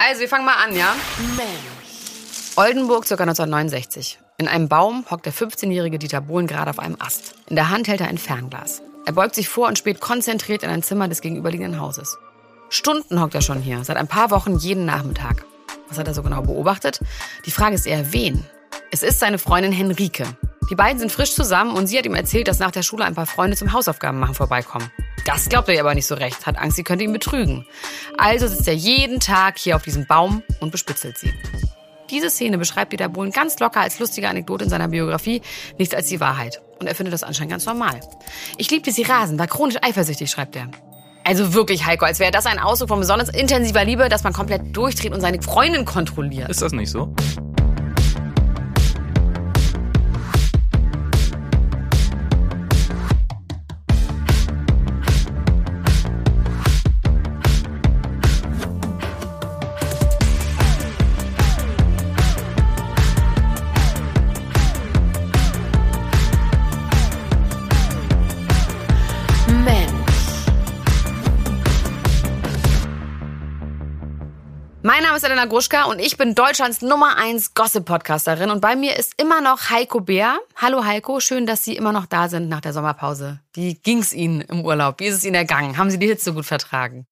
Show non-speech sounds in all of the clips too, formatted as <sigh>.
Also, wir fangen mal an, ja? Oldenburg, ca. 1969. In einem Baum hockt der 15-jährige Dieter Bohlen gerade auf einem Ast. In der Hand hält er ein Fernglas. Er beugt sich vor und späht konzentriert in ein Zimmer des gegenüberliegenden Hauses. Stunden hockt er schon hier, seit ein paar Wochen jeden Nachmittag. Was hat er so genau beobachtet? Die Frage ist eher, wen? Es ist seine Freundin Henrike. Die beiden sind frisch zusammen und sie hat ihm erzählt, dass nach der Schule ein paar Freunde zum Hausaufgaben machen vorbeikommen. Das glaubt er ihr aber nicht so recht, hat Angst, sie könnte ihn betrügen. Also sitzt er jeden Tag hier auf diesem Baum und bespitzelt sie. Diese Szene beschreibt Dieter Bohlen ganz locker als lustige Anekdote in seiner Biografie, nichts als die Wahrheit. Und er findet das anscheinend ganz normal. Ich liebte sie rasend, war chronisch eifersüchtig, schreibt er. Also wirklich, Heiko, als wäre das ein Ausdruck von besonders intensiver Liebe, dass man komplett durchdreht und seine Freundin kontrolliert. Ist das nicht so? Elena Gruschka und ich bin Deutschlands Nummer 1 Gossip-Podcasterin und bei mir ist immer noch Heiko Bär. Hallo Heiko, schön, dass Sie immer noch da sind nach der Sommerpause. Wie ging's Ihnen im Urlaub? Wie ist es Ihnen ergangen? Haben Sie die Hitze gut vertragen?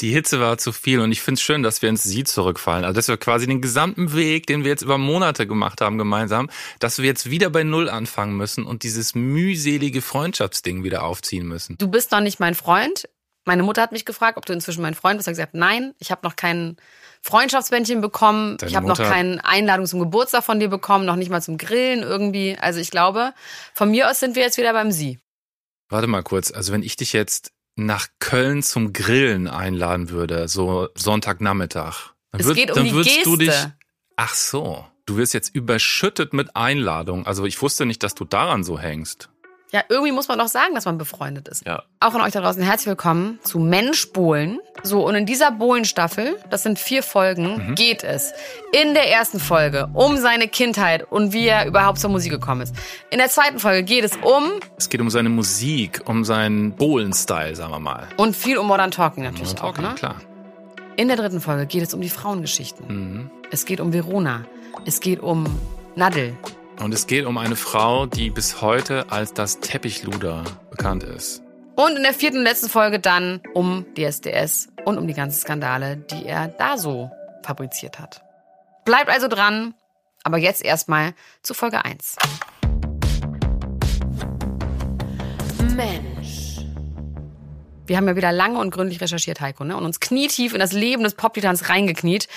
Die Hitze war zu viel und ich finde es schön, dass wir ins Sie zurückfallen. Also dass wir quasi den gesamten Weg, den wir jetzt über Monate gemacht haben gemeinsam, dass wir jetzt wieder bei Null anfangen müssen und dieses mühselige Freundschaftsding wieder aufziehen müssen. Du bist noch nicht mein Freund. Meine Mutter hat mich gefragt, ob du inzwischen mein Freund bist. Ich habe gesagt, nein, ich habe noch keinen Freundschaftsbändchen bekommen. Deine ich habe noch keine Einladung zum Geburtstag von dir bekommen, noch nicht mal zum Grillen irgendwie. Also ich glaube, von mir aus sind wir jetzt wieder beim Sie. Warte mal kurz, also wenn ich dich jetzt nach Köln zum Grillen einladen würde, so Sonntagnachmittag, dann, Es würd- geht um dann die würdest du dich. Geste. Ach so, du wirst jetzt überschüttet mit Einladungen. Also ich wusste nicht, dass du daran so hängst. Ja, irgendwie muss man doch sagen, dass man befreundet ist. Ja. Auch von euch da draußen herzlich willkommen zu Mensch Bohlen. So, und in dieser Bohlen-Staffel, das sind vier Folgen, Mhm. geht es in der ersten Folge um seine Kindheit und wie er überhaupt zur Musik gekommen ist. In der zweiten Folge geht es um Es geht um seine Musik, um seinen Bohlen-Style, sagen wir mal. und viel um Modern Talking natürlich Modern Talking, auch. Ne? klar. In der dritten Folge geht es um die Frauengeschichten. Es geht um Verona. Es geht um Nadel. Und es geht um eine Frau, die bis heute als das Teppichluder bekannt ist. Und in der vierten und letzten Folge dann um DSDS und um die ganzen Skandale, die er da so fabriziert hat. Bleibt also dran, aber jetzt erstmal zu Folge 1. Mensch. Wir haben ja wieder lange und gründlich recherchiert, Heiko, ne? und uns knietief in das Leben des Pop-Titans reingekniet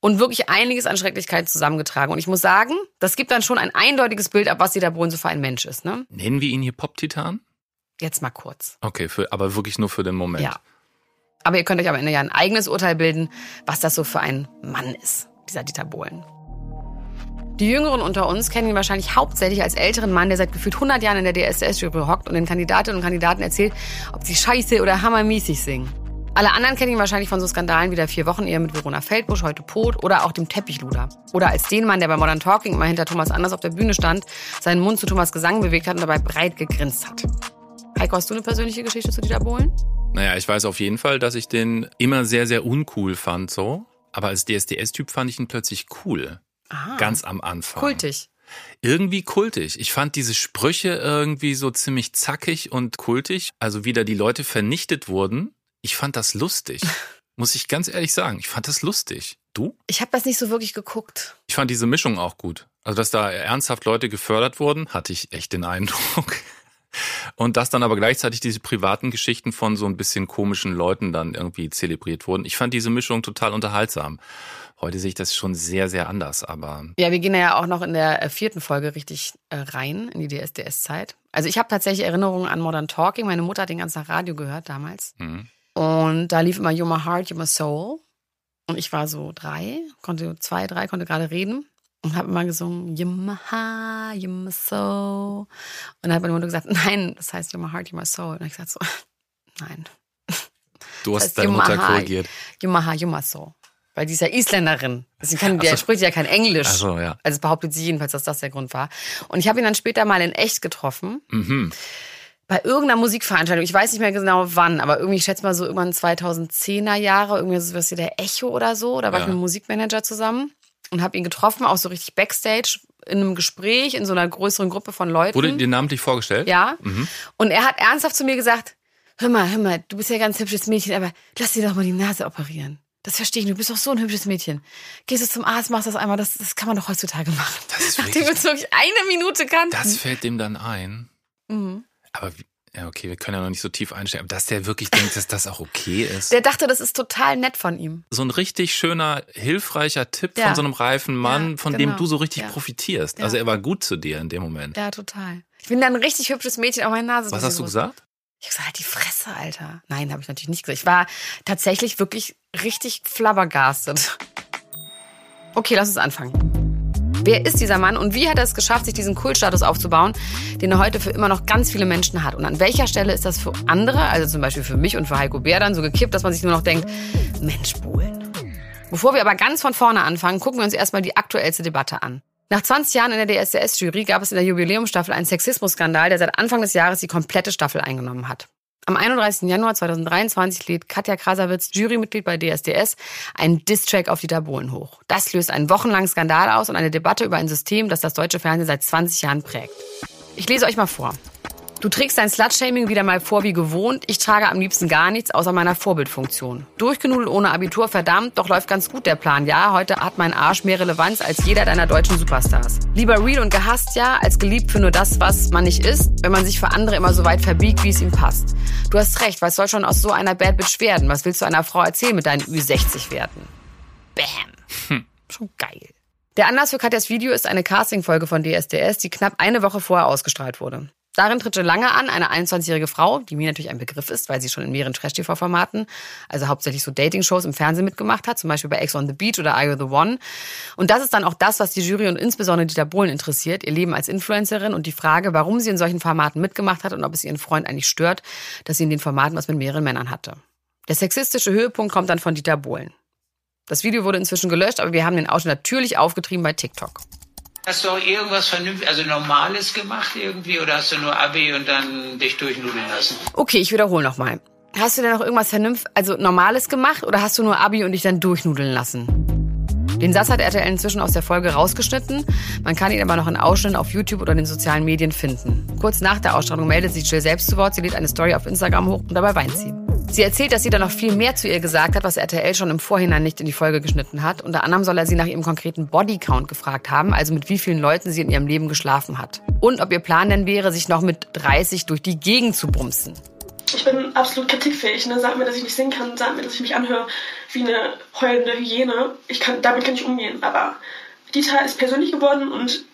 und wirklich einiges an Schrecklichkeiten zusammengetragen. Und ich muss sagen, das gibt dann schon ein eindeutiges Bild ab, was Dieter Bohlen so für ein Mensch ist. Ne? Nennen wir ihn hier Pop-Titan? Jetzt mal kurz. Okay, für, aber wirklich nur für den Moment. Ja. Aber ihr könnt euch am Ende ja ein eigenes Urteil bilden, was das so für ein Mann ist, dieser Dieter Bohlen. Die Jüngeren unter uns kennen ihn wahrscheinlich hauptsächlich als älteren Mann, der seit gefühlt 100 Jahren in der DSDS-Jury hockt und den Kandidatinnen und Kandidaten erzählt, ob sie scheiße oder hammermäßig singen. Alle anderen kennen ihn wahrscheinlich von so Skandalen wie der vier Wochen Ehe mit Verona Feldbusch, heute Pot oder auch dem Teppichluder. Oder als den Mann, der bei Modern Talking immer hinter Thomas Anders auf der Bühne stand, seinen Mund zu Thomas Gesang bewegt hat und dabei breit gegrinst hat. Heiko, hast du eine persönliche Geschichte zu Dieter Bohlen? Naja, ich weiß auf jeden Fall, dass ich den immer sehr, sehr uncool fand, so. Aber als DSDS-Typ fand ich ihn plötzlich cool. Ah, Ganz am Anfang. kultig. Irgendwie kultig. Ich fand diese Sprüche irgendwie so ziemlich zackig und kultig. Also wieder die Leute vernichtet wurden. Ich fand das lustig. <laughs> Muss ich ganz ehrlich sagen. Ich fand das lustig. Du? Ich habe das nicht so wirklich geguckt. Ich fand diese Mischung auch gut. Also, dass da ernsthaft Leute gefördert wurden, hatte ich echt den Eindruck. <laughs> Und dass dann aber gleichzeitig diese privaten Geschichten von so ein bisschen komischen Leuten dann irgendwie zelebriert wurden. Ich fand diese Mischung total unterhaltsam. Heute sehe ich das schon sehr, sehr anders, aber Ja, wir gehen ja auch noch in der äh, vierten Folge richtig äh, rein in die DSDS-Zeit. Also ich habe tatsächlich Erinnerungen an Modern Talking. Meine Mutter hat den ganzen Tag Radio gehört damals. mhm. Und da lief immer You're My Heart, You're My Soul. Und ich war so drei, konnte zwei, drei, konnte gerade reden und habe immer gesungen, you're my heart, you're my soul. Und dann hat meine Mutter gesagt, nein, das heißt you're my heart, you're my soul. Und ich gesagt so, <laughs> nein. Du hast Das heißt, deine Mutter korrigiert. You're my heart, you're my soul. Weil die ist ja Isländerin. Sie kann, so. spricht ja kein Englisch. Ach so, ja. Also behauptet sie jedenfalls, dass das der Grund war. Und ich habe ihn dann später mal in echt getroffen. Mhm. Bei irgendeiner Musikveranstaltung. Ich weiß nicht mehr genau wann, aber irgendwie, ich schätze mal so irgendwann 2010er Jahre, irgendwie so was wie der Echo oder so. Da war Ja. ich mit einem Musikmanager zusammen und habe ihn getroffen, auch so richtig Backstage in einem Gespräch in so einer größeren Gruppe von Leuten. Wurde dir namentlich vorgestellt? Ja. Und er hat ernsthaft zu mir gesagt, hör mal, hör mal, du bist ja ein ganz hübsches Mädchen, aber lass dir doch mal die Nase operieren. Das verstehe ich, du bist doch so ein hübsches Mädchen. Gehst du zum Arzt, machst das einmal, das, das kann man doch heutzutage machen. Das ist <laughs> Nachdem wir uns wirklich eine Minute kannten. Das fällt dem dann ein. Mhm. Aber ja, okay, wir können ja noch nicht so tief einsteigen, aber dass der wirklich denkt, dass das auch okay ist. Der dachte, das ist total nett von ihm. so ein richtig schöner, hilfreicher Tipp Ja. von so einem reifen Mann, Ja, von genau. dem du so richtig Ja. profitierst. Also er war gut zu dir in dem Moment. Ja, total. Ich bin dann ein richtig hübsches Mädchen, auch meine Nase. Was hast du gesagt? Ich hab gesagt, halt die Fresse, Alter. Nein, habe ich natürlich nicht gesagt. Ich war tatsächlich wirklich richtig flabbergastet. Okay, lass uns anfangen. Wer ist dieser Mann und wie hat er es geschafft, sich diesen Kultstatus aufzubauen, den er heute für immer noch ganz viele Menschen hat? Und an welcher Stelle ist das für andere, also zum Beispiel für mich und für Heiko Bär, dann so gekippt, dass man sich nur noch denkt, Mensch, Bohlen. Bevor wir aber ganz von vorne anfangen, gucken wir uns erstmal die aktuellste Debatte an. Nach 20 Jahren in der DSDS-Jury gab es in der Jubiläumsstaffel einen Sexismusskandal, der seit Anfang des Jahres die komplette Staffel eingenommen hat. Am 31. Januar 2023 lädt Katja Krasavitz, Jurymitglied bei DSDS, einen Distrack auf Dieter Bohlen hoch. Das löst einen wochenlangen Skandal aus und eine Debatte über ein System, das das deutsche Fernsehen seit 20 Jahren prägt. Ich lese euch mal vor. Du trägst dein Slutshaming wieder mal vor wie gewohnt. Ich trage am liebsten gar nichts außer meiner Vorbildfunktion. Durchgenudelt ohne Abitur, verdammt, doch läuft ganz gut der Plan. Ja, heute hat mein Arsch mehr Relevanz als jeder deiner deutschen Superstars. Lieber real und gehasst ja, als geliebt für nur das, was man nicht ist, wenn man sich für andere immer so weit verbiegt, wie es ihm passt. Du hast recht, was soll schon aus so einer Bad Bitch werden? Was willst du einer Frau erzählen mit deinen Ü60 Werten? Bam. Schon geil. Der Anlass für Katjas Video ist eine Castingfolge von DSDS, die knapp eine Woche vorher ausgestrahlt wurde. Darin tritt schon lange an, eine 21-jährige Frau, die mir natürlich ein Begriff ist, weil sie schon in mehreren Trash-TV-Formaten, also hauptsächlich so Dating-Shows im Fernsehen mitgemacht hat, zum Beispiel bei Ex on the Beach oder Are You the One. Und das ist dann auch das, was die Jury und insbesondere Dieter Bohlen interessiert, ihr Leben als Influencerin und die Frage, warum sie in solchen Formaten mitgemacht hat und ob es ihren Freund eigentlich stört, dass sie in den Formaten was mit mehreren Männern hatte. Der sexistische Höhepunkt kommt dann von Dieter Bohlen. Das Video wurde inzwischen gelöscht, aber wir haben den Ausschnitt natürlich aufgetrieben bei TikTok. Hast du auch irgendwas vernünftig, also Normales gemacht irgendwie oder hast du nur Abi und dann dich durchnudeln lassen? Okay, ich wiederhole nochmal. Hast du denn noch irgendwas vernünftig, also Normales gemacht oder hast du nur Abi und dich dann durchnudeln lassen? Den Satz hat RTL inzwischen aus der Folge rausgeschnitten. Man kann ihn aber noch in Ausschnitten auf YouTube oder den sozialen Medien finden. Kurz nach der Ausstrahlung meldet sich Jill selbst zu Wort. Sie lädt eine Story auf Instagram hoch und dabei weint sie. Sie erzählt, dass sie da noch viel mehr zu ihr gesagt hat, was RTL schon im Vorhinein nicht in die Folge geschnitten hat. Unter anderem soll er sie nach ihrem konkreten Bodycount gefragt haben, also mit wie vielen Leuten sie in ihrem Leben geschlafen hat. Und ob ihr Plan denn wäre, sich noch mit 30 durch die Gegend zu bumsen. Ich bin absolut kritikfähig. Ne? Sag mir, dass ich nicht singen kann. Sag mir, dass ich mich anhöre wie eine heulende Hyäne. Ich kann, damit kann ich umgehen. Aber Dieter ist persönlich geworden und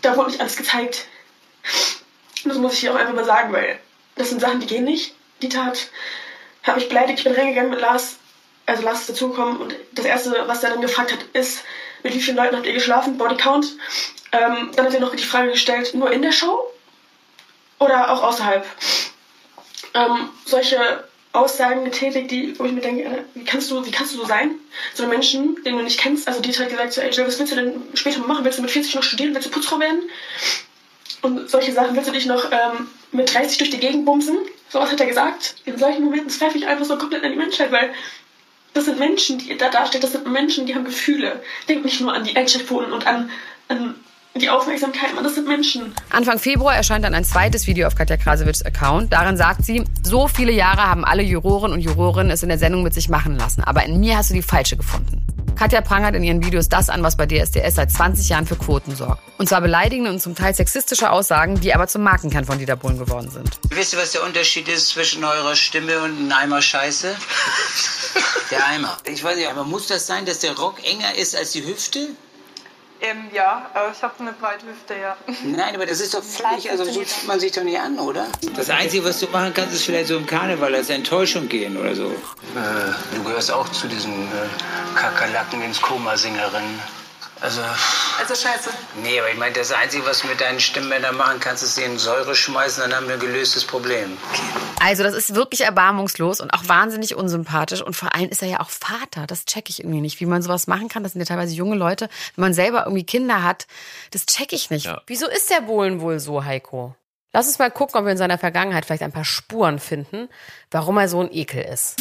da wurde nicht alles gezeigt. Das muss ich hier auch einfach mal sagen, weil das sind Sachen, die gehen nicht. Dieter hat, hat mich beleidigt. Ich bin reingegangen mit Lars. Also Lars ist dazugekommen und das Erste, was er dann gefragt hat, ist, mit wie vielen Leuten habt ihr geschlafen? Bodycount. Ähm, dann hat er noch die Frage gestellt, nur in der Show oder auch außerhalb? ähm, solche Aussagen getätigt, die, wo ich mir denke, wie kannst du, wie kannst du so sein? So einen Menschen, den du nicht kennst. Also Dieter hat gesagt, so, Jill, was willst du denn später machen? Willst du mit 40 noch studieren? Willst du Putzfrau werden? Und solche Sachen willst du dich noch ähm, mit 30 durch die Gegend bumsen? Sowas hat er gesagt. In solchen Momenten zweifle ich einfach so komplett an die Menschheit, weil das sind Menschen, die da dastehen, das sind Menschen, die haben Gefühle. Denk nicht nur an die Einschaltquoten und an, an die Aufmerksamkeit, man, das sind Menschen. Anfang Februar erscheint dann ein zweites Video auf Katja Krasowitschs Account. Darin sagt sie, so viele Jahre haben alle Juroren und Jurorinnen es in der Sendung mit sich machen lassen. Aber in mir hast du die falsche gefunden. Katja prangert in ihren Videos das an, was bei DSDS seit 20 Jahren für Quoten sorgt. Und zwar beleidigende und zum Teil sexistische Aussagen, die aber zum Markenkern von Dieter Bohlen geworden sind. Wisst ihr, was der Unterschied ist zwischen eurer Stimme und einem Eimer Scheiße? <laughs> Der Eimer. Ich weiß nicht, aber muss das sein, dass der Rock enger ist als die Hüfte? Ähm, ja, aber ich habe eine breite Hüfte, ja. <laughs> Nein, aber das ist doch völlig, also so zieht man sich doch nicht an, oder? Das Einzige, was du machen kannst, ist vielleicht so im Karneval als Enttäuschung gehen oder so. Äh, du gehörst auch zu diesen äh, Kakerlaken ins Koma-Singerinnen. Also. Also scheiße. Nee, aber ich meine, das Einzige, was du mit deinen Stimmbändern machen kannst, ist sie in Säure schmeißen, dann haben wir ein gelöstes Problem. Also das ist wirklich erbarmungslos und auch wahnsinnig unsympathisch. Und vor allem ist er ja auch Vater. Das checke ich irgendwie nicht, wie man sowas machen kann. Das sind ja teilweise junge Leute. Wenn man selber irgendwie Kinder hat, das checke ich nicht. Ja. Wieso ist der Bohlen wohl so, Heiko? Lass uns mal gucken, ob wir in seiner Vergangenheit vielleicht ein paar Spuren finden, warum er so ein Ekel ist.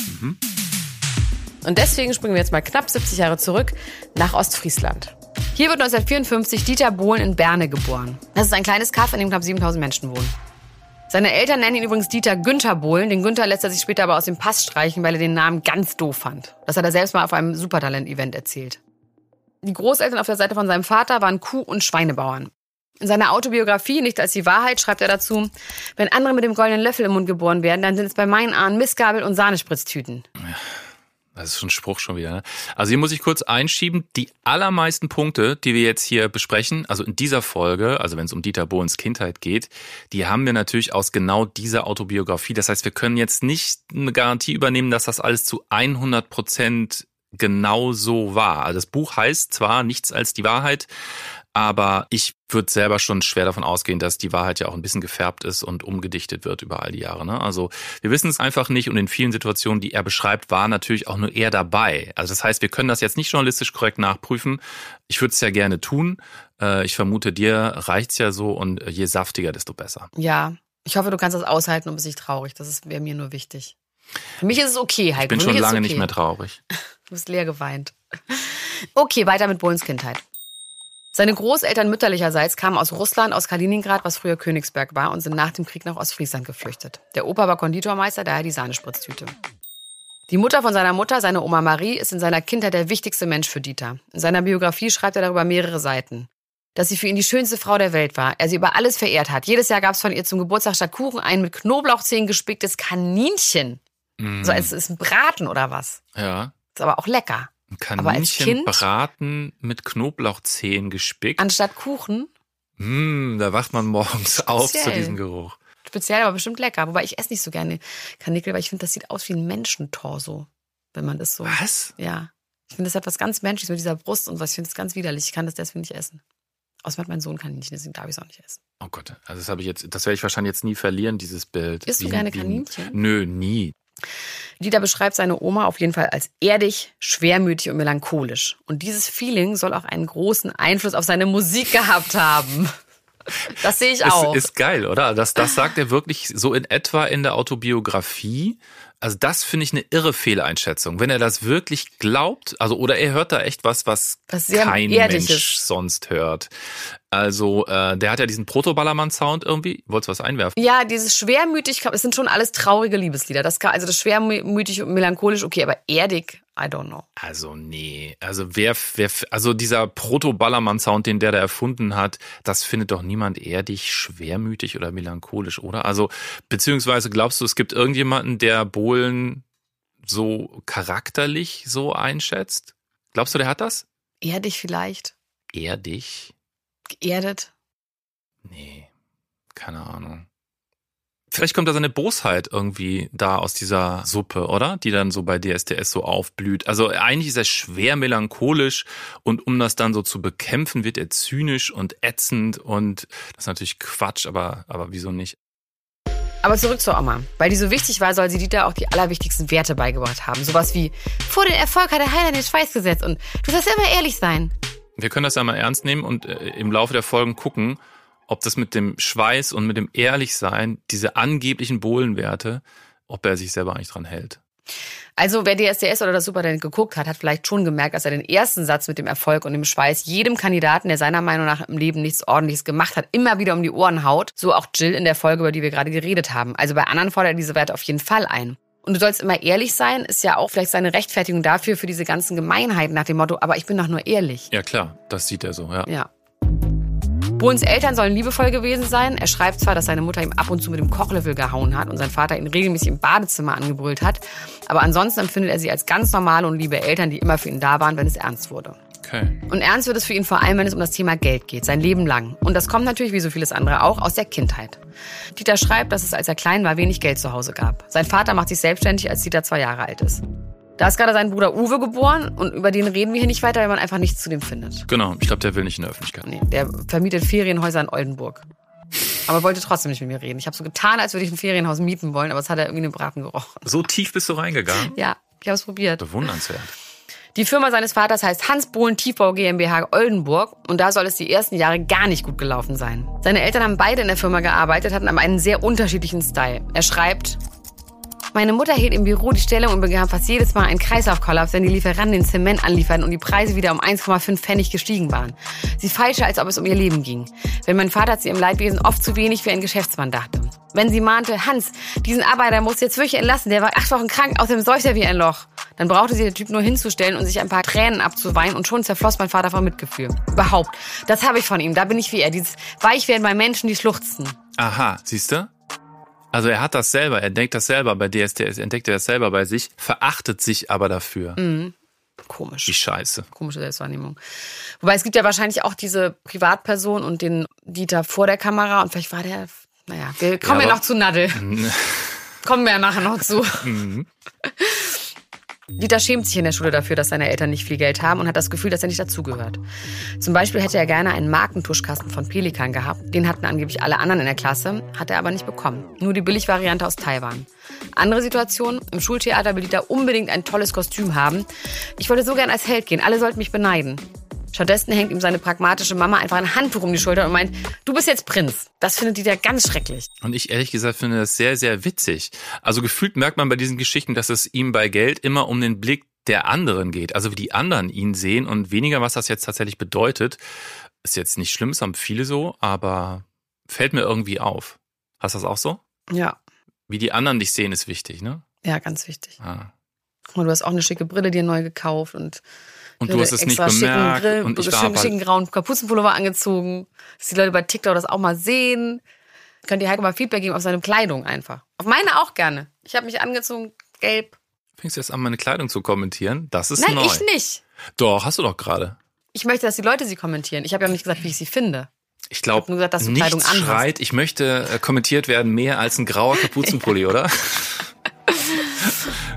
Und deswegen springen wir jetzt mal knapp 70 Jahre zurück nach Ostfriesland. Hier wird 1954 Dieter Bohlen in Berne geboren. Das ist ein kleines Kaff, in dem knapp 7000 Menschen wohnen. Seine Eltern nennen ihn übrigens Dieter Günther Bohlen. Den Günther lässt er sich später aber aus dem Pass streichen, weil er den Namen ganz doof fand. Das hat er selbst mal auf einem Supertalent-Event erzählt. Die Großeltern auf der Seite von seinem Vater waren Kuh- und Schweinebauern. In seiner Autobiografie, nicht als die Wahrheit, schreibt er dazu, wenn andere mit dem goldenen Löffel im Mund geboren werden, dann sind es bei meinen Ahnen Missgabel und Sahnespritztüten. Das ist schon ein Spruch schon wieder. Ne? Also hier muss ich kurz einschieben, die allermeisten Punkte, die wir jetzt hier besprechen, also in dieser Folge, also wenn es um Dieter Bohlens Kindheit geht, die haben wir natürlich aus genau dieser Autobiografie. Das heißt, wir können jetzt nicht eine Garantie übernehmen, dass das alles zu 100 Prozent genau so war. Also das Buch heißt zwar nichts als die Wahrheit, aber ich würde selber schon schwer davon ausgehen, dass die Wahrheit ja auch ein bisschen gefärbt ist und umgedichtet wird über all die Jahre. Ne? Also wir wissen es einfach nicht und in vielen Situationen, die er beschreibt, war natürlich auch nur er dabei. Also das heißt, wir können das jetzt nicht journalistisch korrekt nachprüfen. Ich würde es ja gerne tun. Äh, Ich vermute, dir reicht's ja so und je saftiger, desto besser. Ja, ich hoffe, du kannst das aushalten und bist nicht traurig. Das wäre mir nur wichtig. Für mich ist es okay, Heiko. Ich bin schon es lange okay. nicht mehr traurig. <laughs> Du bist leer geweint. Okay, weiter mit Bohlens Kindheit. Seine Großeltern mütterlicherseits kamen aus Russland, aus Kaliningrad, was früher Königsberg war, und sind nach dem Krieg nach Ostfriesland geflüchtet. Der Opa war Konditormeister, daher die Sahnespritztüte. Die Mutter von seiner Mutter, seine Oma Marie, ist in seiner Kindheit der wichtigste Mensch für Dieter. In seiner Biografie schreibt er darüber mehrere Seiten. Dass sie für ihn die schönste Frau der Welt war, er sie über alles verehrt hat. Jedes Jahr gab es von ihr zum Geburtstag statt Kuchen ein mit Knoblauchzehen gespicktes Kaninchen. Mm. So, es ist ein Braten oder was. Ja. Ist aber auch lecker. Ein Aber als Kaninchen Kind- braten mit Knoblauchzehen gespickt. Anstatt Kuchen Mm, da wacht man morgens auf zu Speziell. diesem Geruch. Speziell, aber bestimmt lecker. Wobei ich esse nicht so gerne Karnickel, weil ich finde, das sieht aus wie ein Menschentorso, wenn man das so. Was? Ja. Ich finde, das hat was ganz Menschliches mit dieser Brust und was. Ich finde das ganz widerlich. Ich kann das deswegen nicht essen. Außerdem hat mein Sohn Kaninchen, deswegen darf ich es auch nicht essen. Oh Gott, also das habe ich jetzt, das werde ich wahrscheinlich jetzt nie verlieren, dieses Bild. Isst du Wie- gerne wie- Kaninchen? Nö, nie. Dieter beschreibt seine Oma auf jeden Fall als erdig, schwermütig und melancholisch. Und dieses Feeling soll auch einen großen Einfluss auf seine Musik gehabt haben. <laughs> Das sehe ich auch. Ist, ist geil, oder? Das, das sagt er wirklich so in etwa in der Autobiografie. Also das finde ich eine irre Fehleinschätzung. Wenn er das wirklich glaubt, also oder er hört da echt was, was, Was kein. Mensch sonst hört. Also äh, der hat ja diesen Proto-Ballermann-Sound irgendwie. Wolltest du was einwerfen? Ja, dieses schwermütig, es sind schon alles traurige Liebeslieder. Das kann, also das schwermütig und melancholisch, okay, aber erdig, I don't know. Also nee, also wer, wer also dieser Proto-Ballermann-Sound, den der da erfunden hat, das findet doch niemand erdig, schwermütig oder melancholisch, oder? Also beziehungsweise glaubst du, es gibt irgendjemanden, der Bohlen so charakterlich so einschätzt? Glaubst du, der hat das? Erdig vielleicht, Erdig? Geerdet. Nee, keine Ahnung. Vielleicht kommt da seine Bosheit irgendwie da aus dieser Suppe, oder? Die dann so bei DSDS so aufblüht. Also eigentlich ist er schwer melancholisch und um das dann so zu bekämpfen, wird er zynisch und ätzend und das ist natürlich Quatsch, aber, aber wieso nicht? Aber zurück zur Oma. Weil die so wichtig war, soll sie Dieter auch die allerwichtigsten Werte beigebracht haben. Sowas wie, vor den Erfolg hat der Heiler den Schweiß gesetzt und du sollst immer ehrlich sein. Wir können das ja mal ernst nehmen und äh, im Laufe der Folgen gucken, ob das mit dem Schweiß und mit dem Ehrlichsein, diese angeblichen Bohlenwerte, ob er sich selber eigentlich dran hält. Also wer DSDS oder das Supertalent geguckt hat, hat vielleicht schon gemerkt, dass er den ersten Satz mit dem Erfolg und dem Schweiß jedem Kandidaten, der seiner Meinung nach im Leben nichts Ordentliches gemacht hat, immer wieder um die Ohren haut. So auch Jill in der Folge, über die wir gerade geredet haben. Also bei anderen fordert er diese Werte auf jeden Fall ein. Und du sollst immer ehrlich sein, ist ja auch vielleicht seine Rechtfertigung dafür, für diese ganzen Gemeinheiten nach dem Motto, aber ich bin doch nur ehrlich. Ja klar, das sieht er so, ja. Ja. Bohlens Eltern sollen liebevoll gewesen sein. Er schreibt zwar, dass seine Mutter ihm ab und zu mit dem Kochlöffel gehauen hat und sein Vater ihn regelmäßig im Badezimmer angebrüllt hat, aber ansonsten empfindet er sie als ganz normale und liebe Eltern, die immer für ihn da waren, wenn es ernst wurde. Okay. Und ernst wird es für ihn vor allem, wenn es um das Thema Geld geht, sein Leben lang. Und das kommt natürlich, wie so vieles andere auch, aus der Kindheit. Dieter schreibt, dass es, als er klein war, wenig Geld zu Hause gab. Sein Vater macht sich selbstständig, als Dieter zwei Jahre alt ist. Da ist gerade sein Bruder Uwe geboren und über den reden wir hier nicht weiter, weil man einfach nichts zu dem findet. Genau, ich glaube, der will nicht in der Öffentlichkeit. Nee, der vermietet Ferienhäuser in Oldenburg. Aber wollte trotzdem nicht mit mir reden. Ich habe so getan, als würde ich ein Ferienhaus mieten wollen, aber es hat er irgendwie den Braten gerochen. So tief bist du reingegangen? Ja, ich habe es probiert. Bewundernswert. Die Firma seines Vaters heißt Hans Bohlen Tiefbau GmbH Oldenburg und da soll es die ersten Jahre gar nicht gut gelaufen sein. Seine Eltern haben beide in der Firma gearbeitet, hatten aber einen sehr unterschiedlichen Style. Er schreibt, meine Mutter hielt im Büro die Stellung und bekam fast jedes Mal einen Kreislaufkollaps, wenn die Lieferanten den Zement anlieferten und die Preise wieder um 1,5 Pfennig gestiegen waren. Sie feilschte, als ob es um ihr Leben ging. Wenn mein Vater zu ihrem Leidwesen oft zu wenig für einen Geschäftsmann dachte. Wenn sie mahnte, Hans, diesen Arbeiter muss jetzt wirklich entlassen, der war acht Wochen krank, außerdem seucht er wie ein Loch. Dann brauchte sie der Typ nur hinzustellen und sich ein paar Tränen abzuweinen und schon zerfloss mein Vater vor Mitgefühl. Überhaupt. Das habe ich von ihm. Da bin ich wie er. Dieses Weichwerden bei Menschen, die schluchzen. Aha, siehst du? Also er hat das selber, er denkt das selber bei DSDS, entdeckt er das selber bei sich, verachtet sich aber dafür. Mhm. Komisch. Die Scheiße. Komische Selbstwahrnehmung. Wobei es gibt ja wahrscheinlich auch diese Privatperson und den Dieter vor der Kamera und vielleicht war der, naja, wir kommen ja, aber- noch zu Nadel. kommen wir ja nachher noch zu. Mhm. Dieter schämt sich in der Schule dafür, dass seine Eltern nicht viel Geld haben und hat das Gefühl, dass er nicht dazugehört. Zum Beispiel hätte er gerne einen Markentuschkasten von Pelikan gehabt. Den hatten angeblich alle anderen in der Klasse, hat er aber nicht bekommen. Nur die Billigvariante aus Taiwan. Andere Situation, im Schultheater will Dieter unbedingt ein tolles Kostüm haben. Ich wollte so gern als Held gehen, alle sollten mich beneiden. Stattdessen hängt ihm seine pragmatische Mama einfach ein Handtuch um die Schulter und meint, du bist jetzt Prinz. Das findet Dieter ganz schrecklich. Und ich ehrlich gesagt finde das sehr, sehr witzig. Also gefühlt merkt man bei diesen Geschichten, dass es ihm bei Geld immer um den Blick der anderen geht. Also wie die anderen ihn sehen und weniger, was das jetzt tatsächlich bedeutet. Ist jetzt nicht schlimm, es haben viele so, aber fällt mir irgendwie auf. Hast du das auch so? Ja, Wie die anderen dich sehen, ist wichtig, ne? ja, ganz wichtig. Ah. Mal, du hast auch eine schicke Brille dir neu gekauft und Und du hast es nicht schicken bemerkt Grill, und ich schicken, war aber, schicken grauen Kapuzenpullover angezogen, dass die Leute bei TikTok das auch mal sehen. Könnt ihr Heiko mal Feedback geben auf seine Kleidung einfach. Auf meine auch gerne. Ich habe mich angezogen, gelb. fängst du jetzt an, meine Kleidung zu kommentieren? Das ist Nein, neu. ich nicht. Doch, hast du doch gerade. Ich möchte, dass die Leute sie kommentieren. Ich habe ja nicht gesagt, wie ich sie finde. Ich glaube, nur gesagt, dass du Kleidung anhast. schreit, ich möchte äh, kommentiert werden mehr als ein grauer <laughs> Kapuzenpulli, oder? <laughs>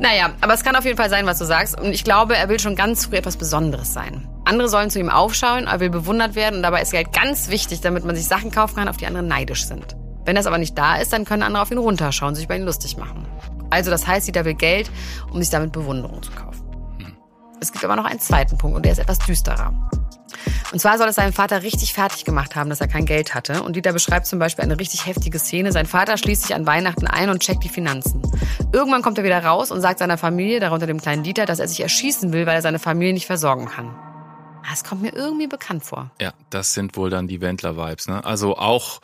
Naja, aber es kann auf jeden Fall sein, was du sagst. Und ich glaube, er will schon ganz früh etwas Besonderes sein. Andere sollen zu ihm aufschauen, er will bewundert werden. Und dabei ist Geld ganz wichtig, damit man sich Sachen kaufen kann, auf die andere neidisch sind. Wenn das aber nicht da ist, dann können andere auf ihn runterschauen, sich bei ihm lustig machen. Also das heißt, jeder will Geld, um sich damit Bewunderung zu kaufen. Es gibt aber noch einen zweiten Punkt und der ist etwas düsterer. Und zwar soll es seinen Vater richtig fertig gemacht haben, dass er kein Geld hatte. Und Dieter beschreibt zum Beispiel eine richtig heftige Szene. Sein Vater schließt sich an Weihnachten ein und checkt die Finanzen. Irgendwann kommt er wieder raus und sagt seiner Familie, darunter dem kleinen Dieter, dass er sich erschießen will, weil er seine Familie nicht versorgen kann. Das kommt mir irgendwie bekannt vor. Ja, das sind wohl dann die Wendler-Vibes. Ne? Also auch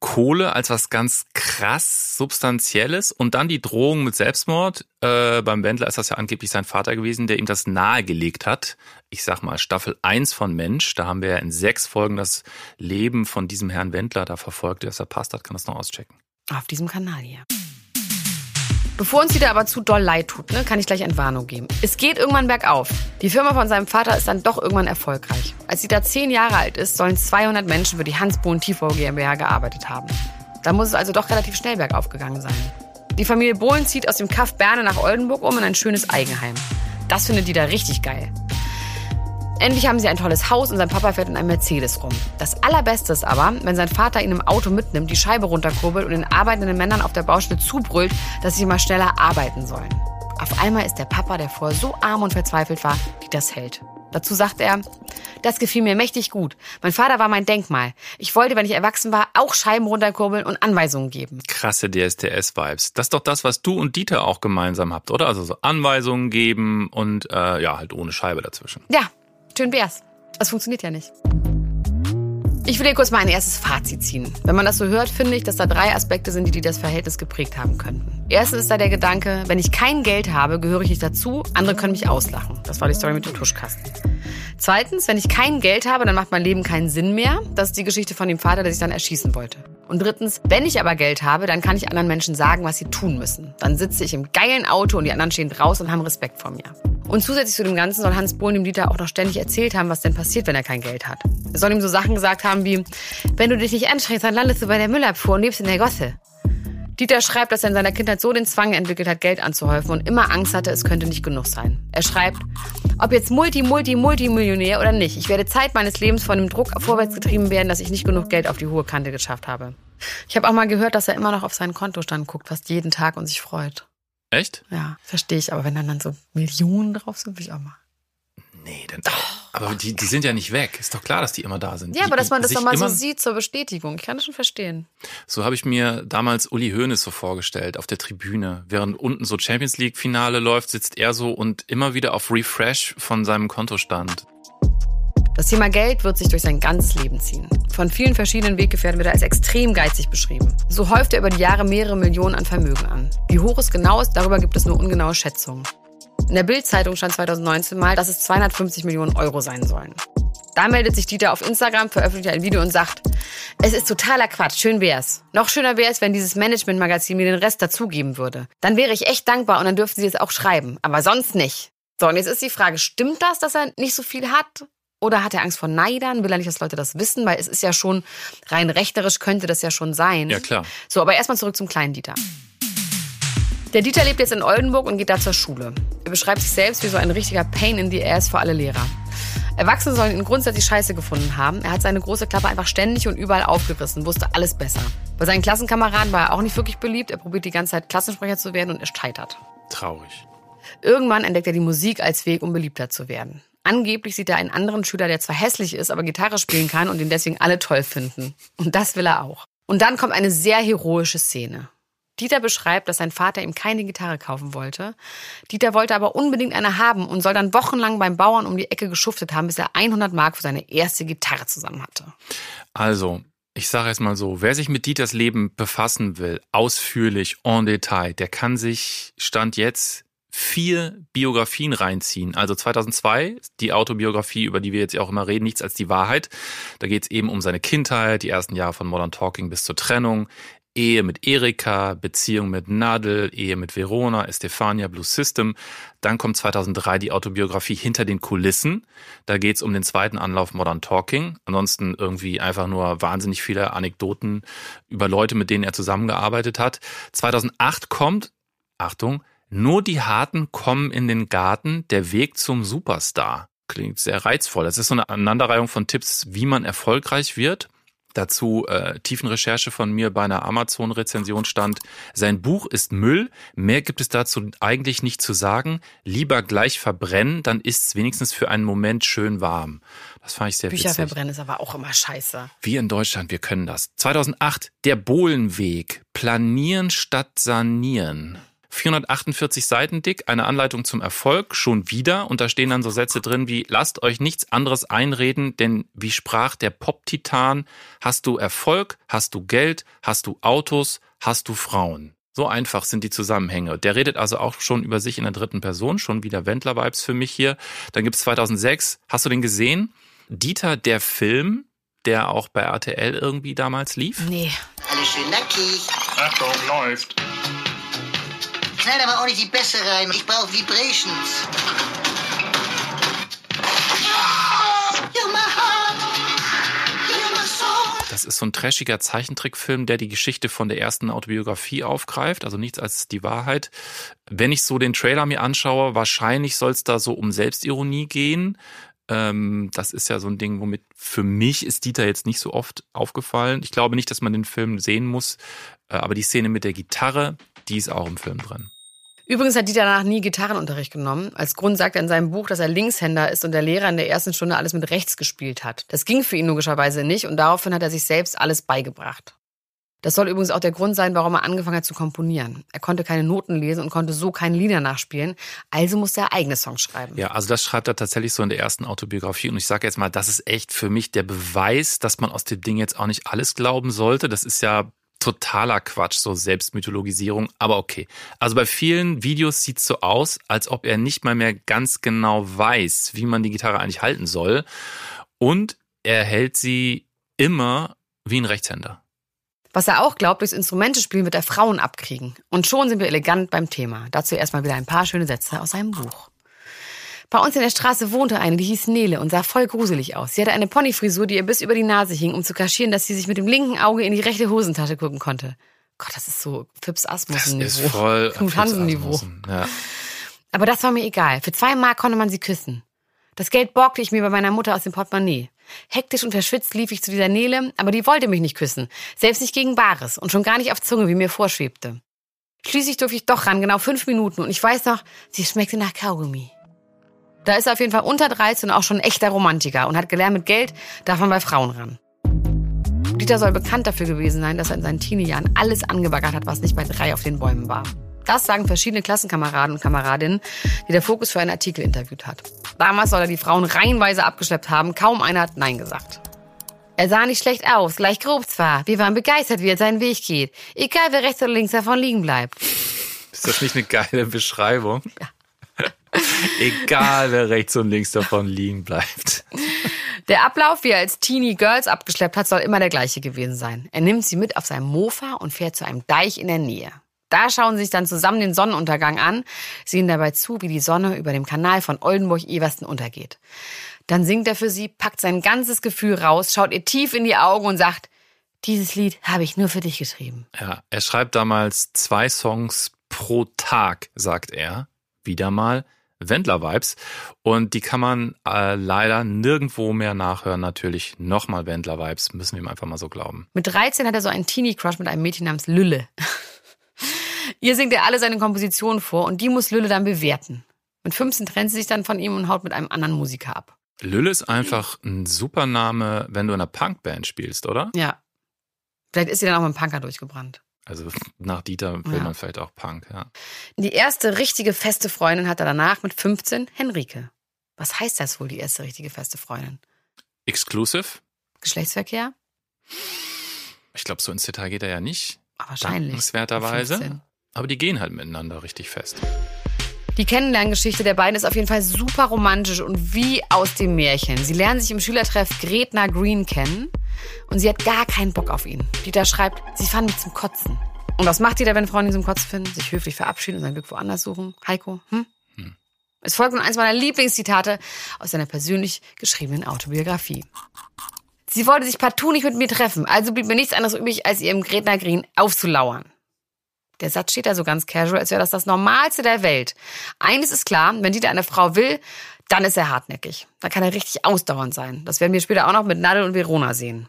Kohle als was ganz krass Substanzielles und dann die Drohung mit Selbstmord. Äh, beim Wendler ist das ja angeblich sein Vater gewesen, der ihm das nahegelegt hat. Ich sag mal, Staffel 1 von Mensch, da haben wir ja in sechs Folgen das Leben von diesem Herrn Wendler da verfolgt. Der es verpasst hat, kann das noch auschecken. Auf diesem Kanal hier. Bevor uns wieder aber zu doll leid tut, ne, kann ich gleich Entwarnung geben. Es geht irgendwann bergauf. Die Firma von seinem Vater ist dann doch irgendwann erfolgreich. Als sie da zehn Jahre alt ist, sollen 200 Menschen für die Hans Bohn Tiefbau GmbH gearbeitet haben. Da muss es also doch relativ schnell bergauf gegangen sein. Die Familie Bohlen zieht aus dem Kaff Berne nach Oldenburg um in ein schönes Eigenheim. Das findet die da richtig geil. Endlich haben sie ein tolles Haus und sein Papa fährt in einem Mercedes rum. Das Allerbeste ist aber, wenn sein Vater ihn im Auto mitnimmt, die Scheibe runterkurbelt und den arbeitenden Männern auf der Baustelle zubrüllt, dass sie mal schneller arbeiten sollen. Auf einmal ist der Papa, der vorher so arm und verzweifelt war, wie das hält. Dazu sagt er, das gefiel mir mächtig gut. Mein Vater war mein Denkmal. Ich wollte, wenn ich erwachsen war, auch Scheiben runterkurbeln und Anweisungen geben. Krasse DSDS-Vibes. Das ist doch das, was du und Dieter auch gemeinsam habt, oder? Also so Anweisungen geben und äh, ja, halt ohne Scheibe dazwischen. Ja, schön wär's. Das funktioniert ja nicht. Ich will hier kurz mal ein erstes Fazit ziehen. Wenn man das so hört, finde ich, dass da drei Aspekte sind, die das Verhältnis geprägt haben könnten. Erstens ist da der Gedanke, wenn ich kein Geld habe, gehöre ich nicht dazu, andere können mich auslachen. Das war die Story mit dem Tuschkasten. Zweitens, wenn ich kein Geld habe, dann macht mein Leben keinen Sinn mehr. Das ist die Geschichte von dem Vater, der sich dann erschießen wollte. Und drittens, wenn ich aber Geld habe, dann kann ich anderen Menschen sagen, was sie tun müssen. Dann sitze ich im geilen Auto und die anderen stehen draußen und haben Respekt vor mir. Und zusätzlich zu dem Ganzen soll Hans Bohlen dem Dieter auch noch ständig erzählt haben, was denn passiert, wenn er kein Geld hat. Er soll ihm so Sachen gesagt haben wie, wenn du dich nicht anstrengst, dann landest du bei der Müllabfuhr und lebst in der Gosse. Dieter schreibt, dass er in seiner Kindheit so den Zwang entwickelt hat, Geld anzuhäufen und immer Angst hatte, es könnte nicht genug sein. Er schreibt, ob jetzt Multi, Multi, Multimillionär oder nicht, ich werde Zeit meines Lebens von dem Druck vorwärts getrieben werden, dass ich nicht genug Geld auf die hohe Kante geschafft habe. Ich habe auch mal gehört, dass er immer noch auf seinen Kontostand guckt, fast jeden Tag und sich freut. Echt? Ja, verstehe ich. Aber wenn dann, dann so Millionen drauf sind, will ich auch mal. Nee, denn, aber die, die sind ja nicht weg. Ist doch klar, dass die immer da sind. Ja, die, aber dass man das sich doch mal so sieht zur Bestätigung. Ich kann das schon verstehen. So habe ich mir damals Uli Hoeneß so vorgestellt auf der Tribüne. Während unten so Champions League Finale läuft, sitzt er so und immer wieder auf Refresh von seinem Kontostand. Das Thema Geld wird sich durch sein ganzes Leben ziehen. Von vielen verschiedenen Weggefährten wird er als extrem geizig beschrieben. So häuft er über die Jahre mehrere Millionen an Vermögen an. Wie hoch es genau ist, darüber gibt es nur ungenaue Schätzungen. In der Bild-Zeitung stand 2019 mal, dass es 250 Millionen Euro sein sollen. Da meldet sich Dieter auf Instagram, veröffentlicht ein Video und sagt, es ist totaler Quatsch, schön wär's. Noch schöner wär's, wenn dieses Management-Magazin mir den Rest dazugeben würde. Dann wäre ich echt dankbar und dann dürften sie es auch schreiben. Aber sonst nicht. So, und jetzt ist die Frage, stimmt das, dass er nicht so viel hat? Oder hat er Angst vor Neidern? Will er nicht, dass Leute das wissen? Weil es ist ja schon, rein rechterisch könnte das ja schon sein. Ja, klar. So, aber erstmal zurück zum kleinen Dieter. Der Dieter lebt jetzt in Oldenburg und geht da zur Schule. Er beschreibt sich selbst wie so ein richtiger Pain in the ass für alle Lehrer. Erwachsene sollen ihn grundsätzlich scheiße gefunden haben. Er hat seine große Klappe einfach ständig und überall aufgerissen, wusste alles besser. Bei seinen Klassenkameraden war er auch nicht wirklich beliebt. Er probiert die ganze Zeit Klassensprecher zu werden und er scheitert. Traurig. Irgendwann entdeckt er die Musik als Weg, um beliebter zu werden. Angeblich sieht er einen anderen Schüler, der zwar hässlich ist, aber Gitarre spielen kann und ihn deswegen alle toll finden. Und das will er auch. Und dann kommt eine sehr heroische Szene. Dieter beschreibt, dass sein Vater ihm keine Gitarre kaufen wollte. Dieter wollte aber unbedingt eine haben und soll dann wochenlang beim Bauern um die Ecke geschuftet haben, bis er 100 Mark für seine erste Gitarre zusammen hatte. Also, ich sage jetzt mal so, wer sich mit Dieters Leben befassen will, ausführlich, en Detail, der kann sich Stand jetzt vier Biografien reinziehen. Also 2002, die Autobiografie, über die wir jetzt ja auch immer reden, nichts als die Wahrheit. Da geht es eben um seine Kindheit, die ersten Jahre von Modern Talking bis zur Trennung, Ehe mit Erika, Beziehung mit Nadel, Ehe mit Verona, Estefania, Blue System. Dann kommt 2003 die Autobiografie Hinter den Kulissen. Da geht's um den zweiten Anlauf Modern Talking. Ansonsten irgendwie einfach nur wahnsinnig viele Anekdoten über Leute, mit denen er zusammengearbeitet hat. 2008 kommt, Achtung, nur die Harten kommen in den Garten, der Weg zum Superstar. Klingt sehr reizvoll. Das ist so eine Aneinanderreihung von Tipps, wie man erfolgreich wird. Dazu äh, Tiefenrecherche von mir bei einer Amazon-Rezension stand, sein Buch ist Müll, mehr gibt es dazu eigentlich nicht zu sagen, lieber gleich verbrennen, dann ist's wenigstens für einen Moment schön warm. Das fand ich sehr Bücher witzig. verbrennen ist aber auch immer scheiße. Wir in Deutschland, wir können das. 2008, der Bohlenweg, planieren statt sanieren. 448 Seiten dick, eine Anleitung zum Erfolg, schon wieder. Und da stehen dann so Sätze drin wie, lasst euch nichts anderes einreden, denn wie sprach der Pop-Titan, hast du Erfolg, hast du Geld, hast du Autos, hast du Frauen. So einfach sind die Zusammenhänge. Der redet also auch schon über sich in der dritten Person, schon wieder Wendler-Vibes für mich hier. Dann gibt's 2006, hast du den gesehen? Dieter, der Film, der auch bei RTL irgendwie damals lief. Nee. Alles schön nackig. Achtung, läuft. Knall aber auch nicht die Bässe rein. Ich brauche Vibrations. Das ist so ein trashiger Zeichentrickfilm, der die Geschichte von der ersten Autobiografie aufgreift, also nichts als die Wahrheit. Wenn ich so den Trailer mir anschaue, wahrscheinlich soll es da so um Selbstironie gehen. Ähm, das ist ja so ein Ding, womit für mich ist Dieter jetzt nicht so oft aufgefallen. Ich glaube nicht, dass man den Film sehen muss, äh, aber die Szene mit der Gitarre, die ist auch im Film drin. Übrigens hat Dieter danach nie Gitarrenunterricht genommen. Als Grund sagt er in seinem Buch, dass er Linkshänder ist und der Lehrer in der ersten Stunde alles mit rechts gespielt hat. Das ging für ihn logischerweise nicht und daraufhin hat er sich selbst alles beigebracht. Das soll übrigens auch der Grund sein, warum er angefangen hat zu komponieren. Er konnte keine Noten lesen und konnte so keine Lieder nachspielen, also musste er eigene Songs schreiben. Ja, also das schreibt er tatsächlich so in der ersten Autobiografie. Und ich sage jetzt mal, das ist echt für mich der Beweis, dass man aus dem Ding jetzt auch nicht alles glauben sollte. Das ist ja totaler Quatsch, so Selbstmythologisierung. Aber okay. Also bei vielen Videos sieht's so aus, als ob er nicht mal mehr ganz genau weiß, wie man die Gitarre eigentlich halten soll. Und er hält sie immer wie ein Rechtshänder. Was er auch glaubt, durchs Instrumentespielen wird er Frauen abkriegen. Und schon sind wir elegant beim Thema. Dazu erstmal wieder ein paar schöne Sätze aus seinem Buch. Bei uns in der Straße wohnte eine, die hieß Nele und sah voll gruselig aus. Sie hatte eine Ponyfrisur, die ihr bis über die Nase hing, um zu kaschieren, dass sie sich mit dem linken Auge in die rechte Hosentasche gucken konnte. Gott, das ist so Das Asmussen-Niveau. ist voll <laughs> Knut Hansen-Niveau. Ja. Aber das war mir egal. Für zwei Mark konnte man sie küssen. Das Geld borgte ich mir bei meiner Mutter aus dem Portemonnaie. Hektisch und verschwitzt lief ich zu dieser Nele, aber die wollte mich nicht küssen. Selbst nicht gegen Bares und schon gar nicht auf Zunge, wie mir vorschwebte. Schließlich durfte ich doch ran, genau fünf Minuten. Und ich weiß noch, sie schmeckte nach Kaugummi. Da ist er auf jeden Fall unter 13 und auch schon ein echter Romantiker und hat gelernt, mit Geld darf man bei Frauen ran. Dieter soll bekannt dafür gewesen sein, dass er in seinen Teenie-Jahren alles angebaggert hat, was nicht bei drei auf den Bäumen war. Das sagen verschiedene Klassenkameraden und Kameradinnen, die der Fokus für einen Artikel interviewt hat. Damals soll er die Frauen reihenweise abgeschleppt haben, kaum einer hat Nein gesagt. Er sah nicht schlecht aus, gleich grob zwar. Wir waren begeistert, wie er seinen Weg geht. Egal, wer rechts oder links davon liegen bleibt. Ist das nicht eine geile Beschreibung? <laughs> Egal, wer rechts und links davon liegen bleibt. Der Ablauf, wie er als Teenie Girls abgeschleppt hat, soll immer der gleiche gewesen sein. Er nimmt sie mit auf seinem Mofa und fährt zu einem Deich in der Nähe. Da schauen sie sich dann zusammen den Sonnenuntergang an, sehen dabei zu, wie die Sonne über dem Kanal von Oldenburg-Eversten untergeht. Dann singt er für sie, packt sein ganzes Gefühl raus, schaut ihr tief in die Augen und sagt, dieses Lied habe ich nur für dich geschrieben. Ja, er schreibt damals zwei Songs pro Tag, sagt er. Wieder mal Wendler-Vibes. Und die kann man äh, leider nirgendwo mehr nachhören. Natürlich nochmal Wendler-Vibes, müssen wir ihm einfach mal so glauben. Mit 13 hat er so einen Teenie-Crush mit einem Mädchen namens Lülle. <laughs> Ihr singt er alle seine Kompositionen vor und die muss Lülle dann bewerten. Mit 15 trennt sie sich dann von ihm und haut mit einem anderen Musiker ab. Lülle ist einfach ein super Name, wenn du in einer Punkband spielst, oder? Ja. Vielleicht ist sie dann auch mit dem Punker durchgebrannt. Also nach Dieter will Ja. man vielleicht auch Punk, ja. Die erste richtige feste Freundin hat er danach mit 15 Henrike. Was heißt das wohl, die erste richtige feste Freundin? Exclusive? Geschlechtsverkehr? Ich glaube, so ins Detail geht er ja nicht. Ah, wahrscheinlich. Dankenswerterweise. Mit 15. Aber die gehen halt miteinander richtig fest. Die Kennenlerngeschichte der beiden ist auf jeden Fall super romantisch und wie aus dem Märchen. Sie lernen sich im Schülertreff Gretna Green kennen und sie hat gar keinen Bock auf ihn. Dieter schreibt, sie fanden mich zum Kotzen. Und was macht Dieter, wenn Frauen ihn zum Kotzen finden? Sich höflich verabschieden und sein Glück woanders suchen? Heiko, hm? Es folgt nun eins meiner Lieblingszitate aus seiner persönlich geschriebenen Autobiografie. Sie wollte sich partout nicht mit mir treffen, also blieb mir nichts anderes übrig, als ihr im Gretna Green aufzulauern. Der Satz steht da so ganz casual, als wäre das das Normalste der Welt. Eines ist klar, wenn Dieter eine Frau will, dann ist er hartnäckig. Dann kann er richtig ausdauernd sein. Das werden wir später auch noch mit Nadel und Verona sehen.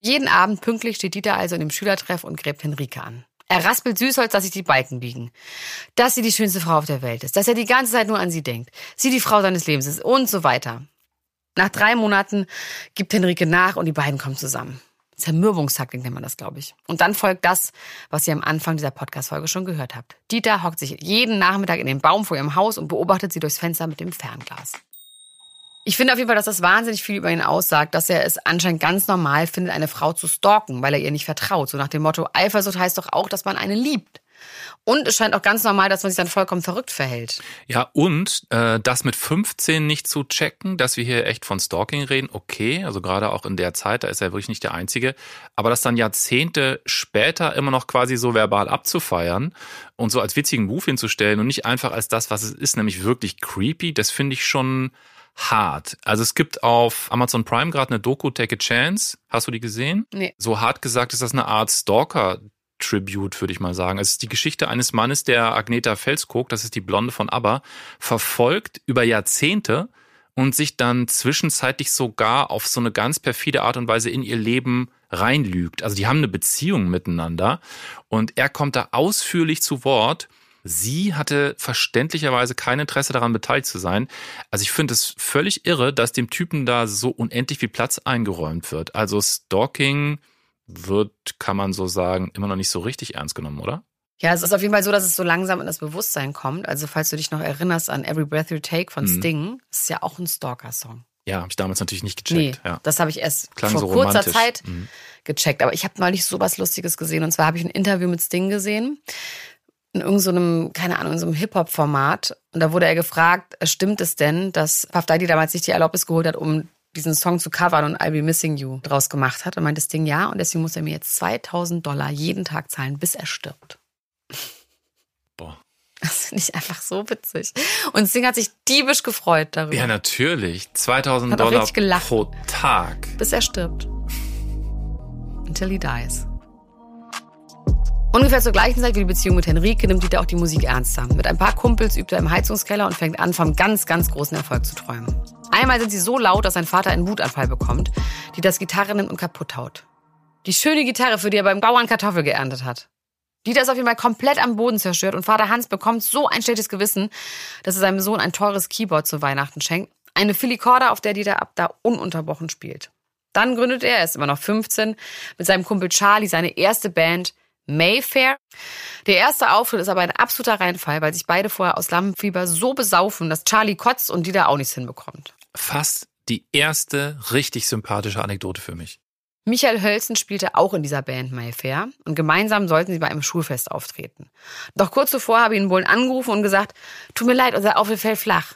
Jeden Abend pünktlich steht Dieter also in dem Schülertreff und gräbt Henrike an. Er raspelt Süßholz, dass sich die Balken biegen. Dass sie die schönste Frau auf der Welt ist. Dass er die ganze Zeit nur an sie denkt. Sie die Frau seines Lebens ist und so weiter. Nach drei Monaten gibt Henrike nach und die beiden kommen zusammen. Zermürbungstaktik nennt man das, glaube ich. Und dann folgt das, was ihr am Anfang dieser Podcast-Folge schon gehört habt. Dieter hockt sich jeden Nachmittag in den Baum vor ihrem Haus und beobachtet sie durchs Fenster mit dem Fernglas. Ich finde auf jeden Fall, dass das wahnsinnig viel über ihn aussagt, dass er es anscheinend ganz normal findet, eine Frau zu stalken, weil er ihr nicht vertraut. So nach dem Motto, Eifersucht heißt doch auch, dass man eine liebt. Und es scheint auch ganz normal, dass man sich dann vollkommen verrückt verhält. Ja, und äh, das mit 15 nicht zu checken, dass wir hier echt von Stalking reden, okay, also gerade auch in der Zeit, da ist er wirklich nicht der Einzige, aber das dann Jahrzehnte später immer noch quasi so verbal abzufeiern und so als witzigen Move hinzustellen und nicht einfach als das, was es ist, nämlich wirklich creepy, das finde ich schon hart. Also es gibt auf Amazon Prime gerade eine Doku Take a Chance, hast du die gesehen? Nee. So hart gesagt ist das eine Art Stalker Tribute, würde ich mal sagen. Es ist die Geschichte eines Mannes, der Agneta Felskog, das ist die Blonde von ABBA, verfolgt über Jahrzehnte und sich dann zwischenzeitlich sogar auf so eine ganz perfide Art und Weise in ihr Leben reinlügt. Also die haben eine Beziehung miteinander und er kommt da ausführlich zu Wort. Sie hatte verständlicherweise kein Interesse daran beteiligt zu sein. Also ich finde es völlig irre, dass dem Typen da so unendlich viel Platz eingeräumt wird. Also Stalking wird, kann man so sagen, immer noch nicht so richtig ernst genommen, oder? Ja, es ist auf jeden Fall so, dass es so langsam in das Bewusstsein kommt. Also falls du dich noch erinnerst an Every Breath You Take von Mhm. Sting, ist ja auch ein Stalker-Song. Ja, habe ich damals natürlich nicht Nee, gecheckt. ja. das habe ich erst Klang vor so kurzer. Zeit Mhm. gecheckt. Aber ich habe neulich sowas Lustiges gesehen. Und zwar habe ich ein Interview mit Sting gesehen. In irgendeinem, keine Ahnung, in so einem Hip-Hop-Format. Und da wurde er gefragt, äh, stimmt es denn, dass Puff Daddy damals nicht die Erlaubnis geholt hat, um diesen Song zu covern und I'll Be Missing You draus gemacht hat? Und meinte Sting ja. Und deswegen muss er mir jetzt 2000 Dollar jeden Tag zahlen, bis er stirbt. Boah. Das finde ich einfach so witzig. Und Singh hat sich diebisch gefreut darüber. Ja, natürlich. 2000 Hat auch Dollar pro Tag. bis er stirbt. Until he dies. Ungefähr zur gleichen Zeit wie die Beziehung mit Henrike nimmt Dieter auch die Musik ernster. Mit ein paar Kumpels übt er im Heizungskeller und fängt an, vom ganz, ganz großen Erfolg zu träumen. Einmal sind sie so laut, dass sein Vater einen Wutanfall bekommt, die das Gitarre nimmt und kaputt haut. Die schöne Gitarre, für die er beim Bauern Kartoffel geerntet hat. Dieter ist auf jeden Fall komplett am Boden zerstört und Vater Hans bekommt so ein schlechtes Gewissen, dass er seinem Sohn ein teures Keyboard zu Weihnachten schenkt. Eine Filicorda, auf der Dieter ab da ununterbrochen spielt. Dann gründet er, er ist immer noch 15, mit seinem Kumpel Charlie seine erste Band Mayfair. Der erste Auftritt ist aber ein absoluter Reinfall, weil sich beide vorher aus Lampenfieber so besaufen, dass Charlie kotzt und Dieter auch nichts hinbekommt. Fast die erste richtig sympathische Anekdote für mich. Michael Hölzen spielte auch in dieser Band Mayfair und gemeinsam sollten sie bei einem Schulfest auftreten. Doch kurz zuvor habe ihn Bohlen angerufen und gesagt, tut mir leid, unser Auftritt fällt flach.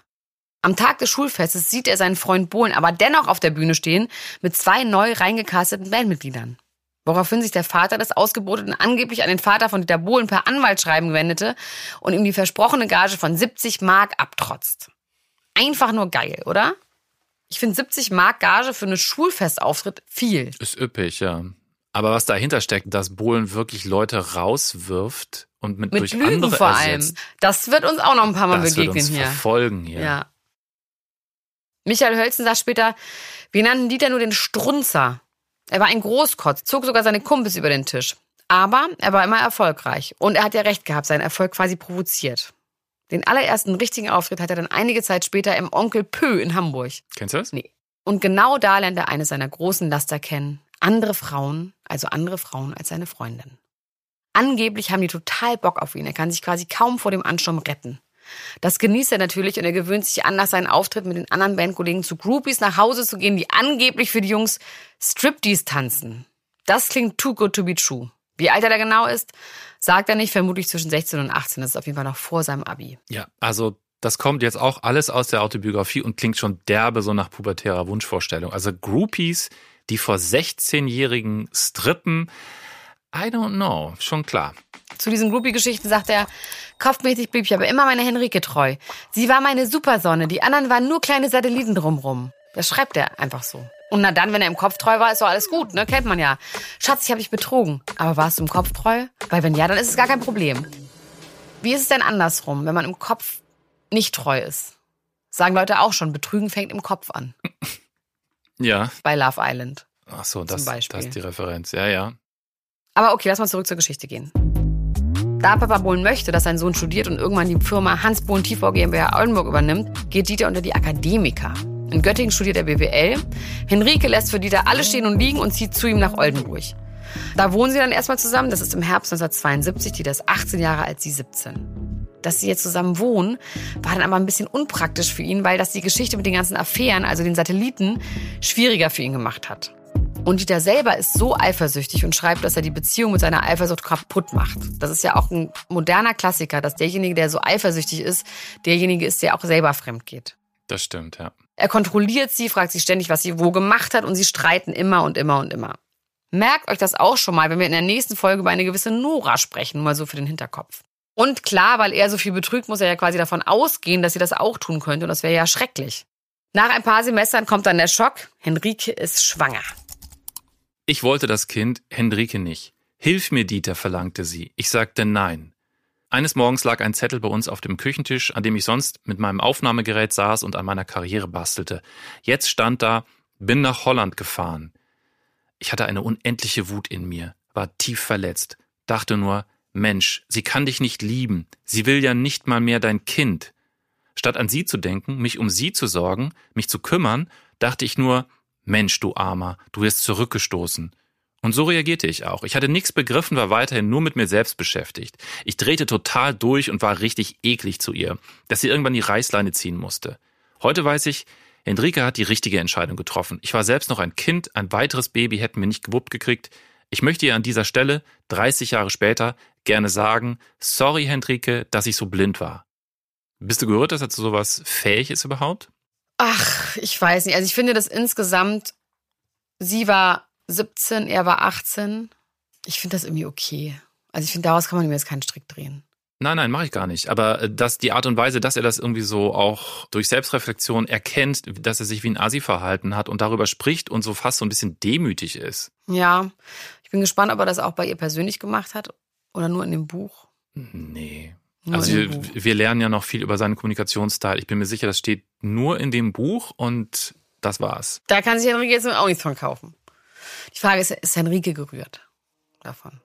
Am Tag des Schulfestes sieht er seinen Freund Bohlen aber dennoch auf der Bühne stehen mit zwei neu reingecasteten Bandmitgliedern. Woraufhin sich der Vater des Ausgeboteten angeblich an den Vater von Dieter Bohlen per Anwaltsschreiben wendete und ihm die versprochene Gage von 70 Mark abtrotzt. Einfach nur geil, oder? Ich finde 70 Mark Gage für einen Schulfestauftritt viel. Ist üppig, ja. Aber was dahinter steckt, dass Bohlen wirklich Leute rauswirft und mit, Mit durch Lügen andere vor allem. ersetzt, Das wird uns auch noch ein paar Mal das wird begegnen uns hier. verfolgen hier. Ja. Michael Hölzen sagt später, wir nannten Dieter nur den Strunzer. Er war ein Großkotz, zog sogar seine Kumpels über den Tisch. Aber er war immer erfolgreich. Und er hat ja recht gehabt, seinen Erfolg quasi provoziert. Den allerersten richtigen Auftritt hat er dann einige Zeit später im Onkel Pö in Hamburg. Kennst du das? Nee. Und genau da lernt er eine seiner großen Laster kennen. Andere Frauen, also andere Frauen als seine Freundin. Angeblich haben die total Bock auf ihn. Er kann sich quasi kaum vor dem Ansturm retten. Das genießt er natürlich und er gewöhnt sich an, nach seinen Auftritt mit den anderen Bandkollegen zu Groupies nach Hause zu gehen, die angeblich für die Jungs Striptease tanzen. Das klingt too good to be true. Wie alt er da genau ist, sagt er nicht, vermutlich zwischen 16 und 18. Das ist auf jeden Fall noch vor seinem Abi. Ja, also das kommt jetzt auch alles aus der Autobiografie und klingt schon derbe so nach pubertärer Wunschvorstellung. Also Groupies, die vor 16-Jährigen strippen, I don't know, schon klar. Zu diesen Groupie-Geschichten sagt er, kopfmäßig blieb ich aber immer meiner Henrike treu. Sie war meine Supersonne, die anderen waren nur kleine Satelliten drumrum. Das schreibt er einfach so. Und na dann, wenn er im Kopf treu war, ist doch alles gut, ne? Kennt man ja. Schatz, ich habe dich betrogen. Aber warst du im Kopf treu? Weil wenn ja, dann ist es gar kein Problem. Wie ist es denn andersrum, wenn man im Kopf nicht treu ist? Sagen Leute auch schon, Betrügen fängt im Kopf an. <laughs> Ja. Bei Love Island. Ach so, das, das ist die Referenz. Ja, ja. Aber okay, lass mal zurück zur Geschichte gehen. Da Papa Bohlen möchte, dass sein Sohn studiert und irgendwann die Firma Hans Bohlen TV GmbH Oldenburg übernimmt, geht Dieter unter die Akademiker. In Göttingen studiert er BWL. Henrike lässt für Dieter alles stehen und liegen und zieht zu ihm nach Oldenburg. Da wohnen sie dann erstmal zusammen. Das ist im Herbst 1972. Dieter ist 18 Jahre alt, sie 17. Dass sie jetzt zusammen wohnen, war dann aber ein bisschen unpraktisch für ihn, weil das die Geschichte mit den ganzen Affären, also den Satelliten, schwieriger für ihn gemacht hat. Und Dieter selber ist so eifersüchtig und schreibt, dass er die Beziehung mit seiner Eifersucht kaputt macht. Das ist ja auch ein moderner Klassiker, dass derjenige, der so eifersüchtig ist, derjenige ist, der auch selber fremd geht. Das stimmt, ja. Er kontrolliert sie, fragt sie ständig, was sie wo gemacht hat und sie streiten immer und immer und immer. Merkt euch das auch schon mal, wenn wir in der nächsten Folge über eine gewisse Nora sprechen, nur mal so für den Hinterkopf. Und klar, weil er so viel betrügt, muss er ja quasi davon ausgehen, dass sie das auch tun könnte und das wäre ja schrecklich. Nach ein paar Semestern kommt dann der Schock, Henrike ist schwanger. Ich wollte das Kind, Henrike nicht. Hilf mir, Dieter, verlangte sie. Ich sagte nein. Eines Morgens lag ein Zettel bei uns auf dem Küchentisch, an dem ich sonst mit meinem Aufnahmegerät saß und an meiner Karriere bastelte. Jetzt stand da, bin nach Holland gefahren. Ich hatte eine unendliche Wut in mir, war tief verletzt, dachte nur, Mensch, sie kann dich nicht lieben, sie will ja nicht mal mehr dein Kind. Statt an sie zu denken, mich um sie zu sorgen, mich zu kümmern, dachte ich nur, Mensch, du Armer, du wirst zurückgestoßen. Und so reagierte ich auch. Ich hatte nichts begriffen, war weiterhin nur mit mir selbst beschäftigt. Ich drehte total durch und war richtig eklig zu ihr, dass sie irgendwann die Reißleine ziehen musste. Heute weiß ich, Henrike hat die richtige Entscheidung getroffen. Ich war selbst noch ein Kind, ein weiteres Baby hätten wir nicht gewuppt gekriegt. Ich möchte ihr an dieser Stelle, 30 Jahre später, gerne sagen, sorry Henrike, dass ich so blind war. Bist du gerührt, dass er zu sowas fähig ist überhaupt? Ach, ich weiß nicht. Also ich finde das insgesamt, sie war 17, er war 18. Ich finde das irgendwie okay. Also ich finde, daraus kann man ihm jetzt keinen Strick drehen. Nein, nein, mache ich gar nicht. Aber äh, dass die Art und Weise, dass er das irgendwie so auch durch Selbstreflexion erkennt, dass er sich wie ein Asi verhalten hat und darüber spricht und so fast so ein bisschen demütig ist. Ja, ich bin gespannt, ob er das auch bei ihr persönlich gemacht hat oder nur in dem Buch. Nee. Also wir, wir lernen ja noch viel über seinen Kommunikationsteil. Ich bin mir sicher, das steht nur in dem Buch und das war's. Da kann sich Henrike jetzt auch nichts von kaufen. Die Frage ist, ist Henrike gerührt davon?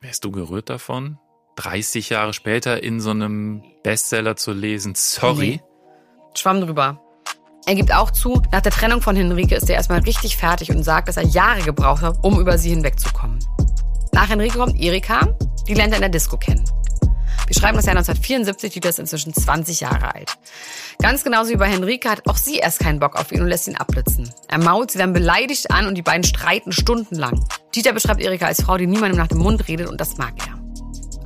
Wärst du gerührt davon? 30 Jahre später in so einem Bestseller zu lesen. Sorry. Nee. Schwamm drüber. Er gibt auch zu, nach der Trennung von Henrike ist er erstmal richtig fertig und sagt, dass er Jahre gebraucht hat, um über sie hinwegzukommen. Nach Henrike kommt Erika, die lernt er in der Disco kennen. Wir schreiben das Jahr 1974, Dieter ist inzwischen 20 Jahre alt. Ganz genauso wie bei Henrike hat auch sie erst keinen Bock auf ihn und lässt ihn abblitzen. Er mault sie dann beleidigt an und die beiden streiten stundenlang. Dieter beschreibt Erika als Frau, die niemandem nach dem Mund redet und das mag er.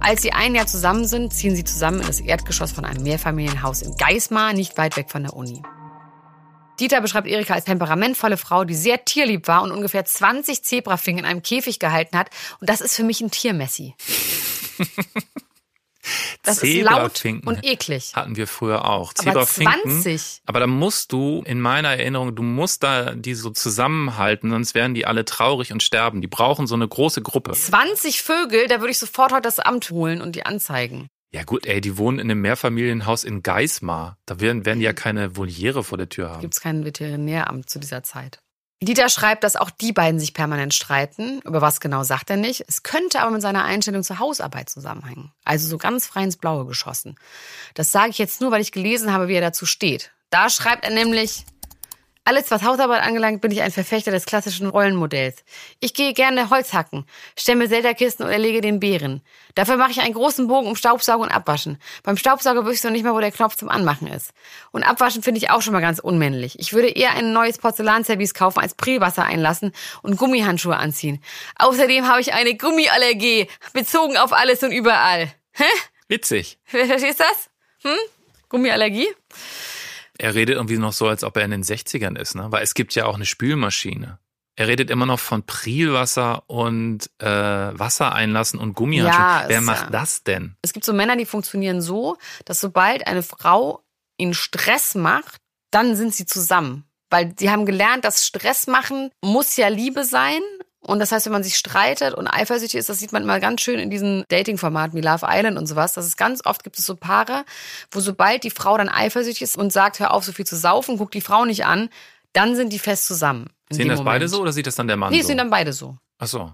Als sie ein Jahr zusammen sind, ziehen sie zusammen in das Erdgeschoss von einem Mehrfamilienhaus in Geismar, nicht weit weg von der Uni. Dieter beschreibt Erika als temperamentvolle Frau, die sehr tierlieb war und ungefähr 20 Zebrafingen in einem Käfig gehalten hat. Und das ist für mich ein Tiermessi. <laughs> Das Zebrafinken und eklig. Hatten wir früher auch. Aber Zebrafinken. 20? Aber da musst du, in meiner Erinnerung, du musst da die so zusammenhalten, sonst werden die alle traurig und sterben. Die brauchen so eine große Gruppe. 20 Vögel, da würde ich sofort heute das Amt holen und die anzeigen. Ja gut, ey, die wohnen in einem Mehrfamilienhaus in Geismar. Da werden, werden die ja keine Voliere vor der Tür haben. Gibt es kein Veterinäramt zu dieser Zeit. Dieter schreibt, dass auch die beiden sich permanent streiten. Über was genau sagt er nicht. Es könnte aber mit seiner Einstellung zur Hausarbeit zusammenhängen. Also so ganz frei ins Blaue geschossen. Das sage ich jetzt nur, weil ich gelesen habe, wie er dazu steht. Da schreibt er nämlich, alles, was Hausarbeit angelangt, bin ich ein Verfechter des klassischen Rollenmodells. Ich gehe gerne Holz hacken, stemme Zelterkisten und erlege den Bären. Dafür mache ich einen großen Bogen um Staubsaugen und Abwaschen. Beim Staubsauger wüsste ich noch nicht mal, wo der Knopf zum Anmachen ist. Und Abwaschen finde ich auch schon mal ganz unmännlich. Ich würde eher ein neues Porzellanservice kaufen, als Prielwasser einlassen und Gummihandschuhe anziehen. Außerdem habe ich eine Gummiallergie, bezogen auf alles und überall. Hä? Witzig. <laughs> Verstehst du das? Hm? Gummiallergie? Er redet irgendwie noch so, als ob er in den 60ern ist, ne? Weil es gibt ja auch eine Spülmaschine. Er redet immer noch von Prielwasser und äh, Wasser einlassen und Gummihandschuhe. Ja, Wer macht ja- das denn? Es gibt so Männer, die funktionieren so, dass sobald eine Frau ihnen Stress macht, dann sind sie zusammen. Weil sie haben gelernt, dass Stress machen muss ja Liebe sein. Und das heißt, wenn man sich streitet und eifersüchtig ist, das sieht man immer ganz schön in diesen Dating-Formaten wie Love Island und sowas. Das ist ganz oft gibt es so Paare, wo sobald die Frau dann eifersüchtig ist und sagt, hör auf, so viel zu saufen, guck die Frau nicht an, dann sind die fest zusammen. Sehen das Moment. beide so oder sieht das dann der Mann Nee, so? sind dann beide so. Ach so.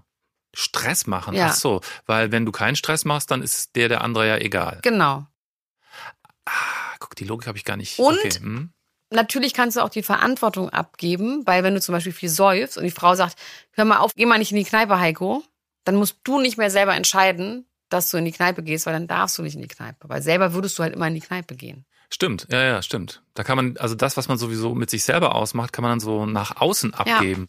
Stress machen. Ja. Ach so. Weil wenn du keinen Stress machst, dann ist der der andere ja egal. Genau. Ah, guck, die Logik habe ich gar nicht. Und? Okay. Hm? Natürlich kannst du auch die Verantwortung abgeben, weil wenn du zum Beispiel viel säufst und die Frau sagt, hör mal auf, geh mal nicht in die Kneipe, Heiko, dann musst du nicht mehr selber entscheiden, dass du in die Kneipe gehst, weil dann darfst du nicht in die Kneipe. Weil selber würdest du halt immer in die Kneipe gehen. Stimmt, ja, ja, stimmt. Da kann man, also das, was man sowieso mit sich selber ausmacht, kann man dann so nach außen abgeben.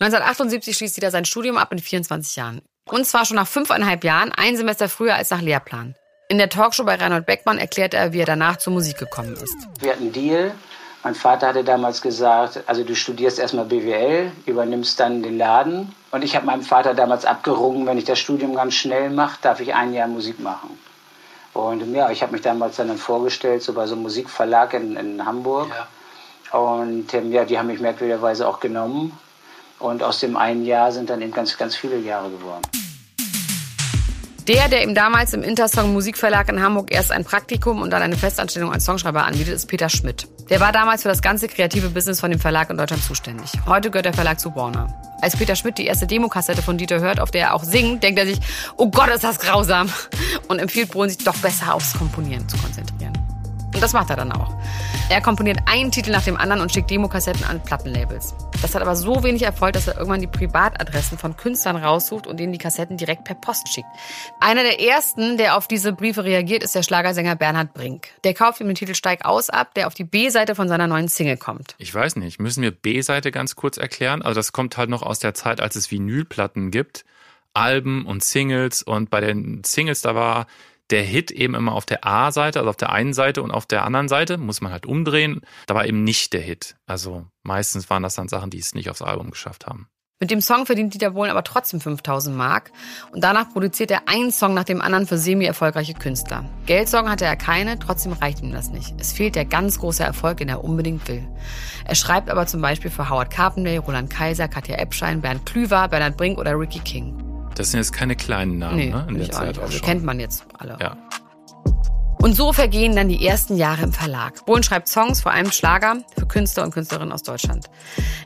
1978 schließt Dieter sein Studium ab in 24 Jahren. Und zwar schon nach fünfeinhalb Jahren, ein Semester früher als nach Lehrplan. In der Talkshow bei Reinhold Beckmann erklärt er, wie er danach zur Musik gekommen ist. Wir hatten einen Deal. Mein Vater hatte damals gesagt, also du studierst erstmal BWL, übernimmst dann den Laden. Und ich habe meinem Vater damals abgerungen, wenn ich das Studium ganz schnell mache, darf ich ein Jahr Musik machen. Und ja, ich habe mich damals dann vorgestellt, so bei so einem Musikverlag in, in Hamburg. Und ähm, ja, die haben mich merkwürdigerweise auch genommen. Und aus dem einen Jahr sind dann eben ganz, ganz viele Jahre geworden. Der, der ihm damals im Intersong Musikverlag in Hamburg erst ein Praktikum und dann eine Festanstellung als Songschreiber anbietet, ist Peter Schmidt. Der war damals für das ganze kreative Business von dem Verlag in Deutschland zuständig. Heute gehört der Verlag zu Warner. Als Peter Schmidt die erste Demokassette von Dieter hört, auf der er auch singt, denkt er sich, oh Gott, ist das grausam. Und empfiehlt Bohlen, sich doch besser aufs Komponieren zu konzentrieren. Und das macht er dann auch. Er komponiert einen Titel nach dem anderen und schickt Demokassetten an Plattenlabels. Das hat aber so wenig Erfolg, dass er irgendwann die Privatadressen von Künstlern raussucht und denen die Kassetten direkt per Post schickt. Einer der ersten, der auf diese Briefe reagiert, ist der Schlagersänger Bernhard Brink. Der kauft ihm den Titel Steig aus ab, der auf die B-Seite von seiner neuen Single kommt. Ich weiß nicht, müssen wir B-Seite ganz kurz erklären? Also das kommt halt noch aus der Zeit, als es Vinylplatten gibt, Alben und Singles und bei den Singles da war der Hit eben immer auf der A-Seite, also auf der einen Seite und auf der anderen Seite muss man halt umdrehen. Da war eben nicht der Hit. Also meistens waren das dann Sachen, die es nicht aufs Album geschafft haben. Mit dem Song verdient Dieter Bohlen aber trotzdem 5000 Mark. Und danach produziert er einen Song nach dem anderen für semi-erfolgreiche Künstler. Geldsorgen hatte er keine, trotzdem reicht ihm das nicht. Es fehlt der ganz große Erfolg, den er unbedingt will. Er schreibt aber zum Beispiel für Howard Carpendale, Roland Kaiser, Katja Epstein, Bernd Klüver, Bernhard Brink oder Ricky King. Das sind jetzt keine kleinen Namen, Nee, ne? In der auch Zeit nicht. auch Also schon. kennt man jetzt alle. Ja. Und so vergehen dann die ersten Jahre im Verlag. Bohlen schreibt Songs, vor allem Schlager, für Künstler und Künstlerinnen aus Deutschland.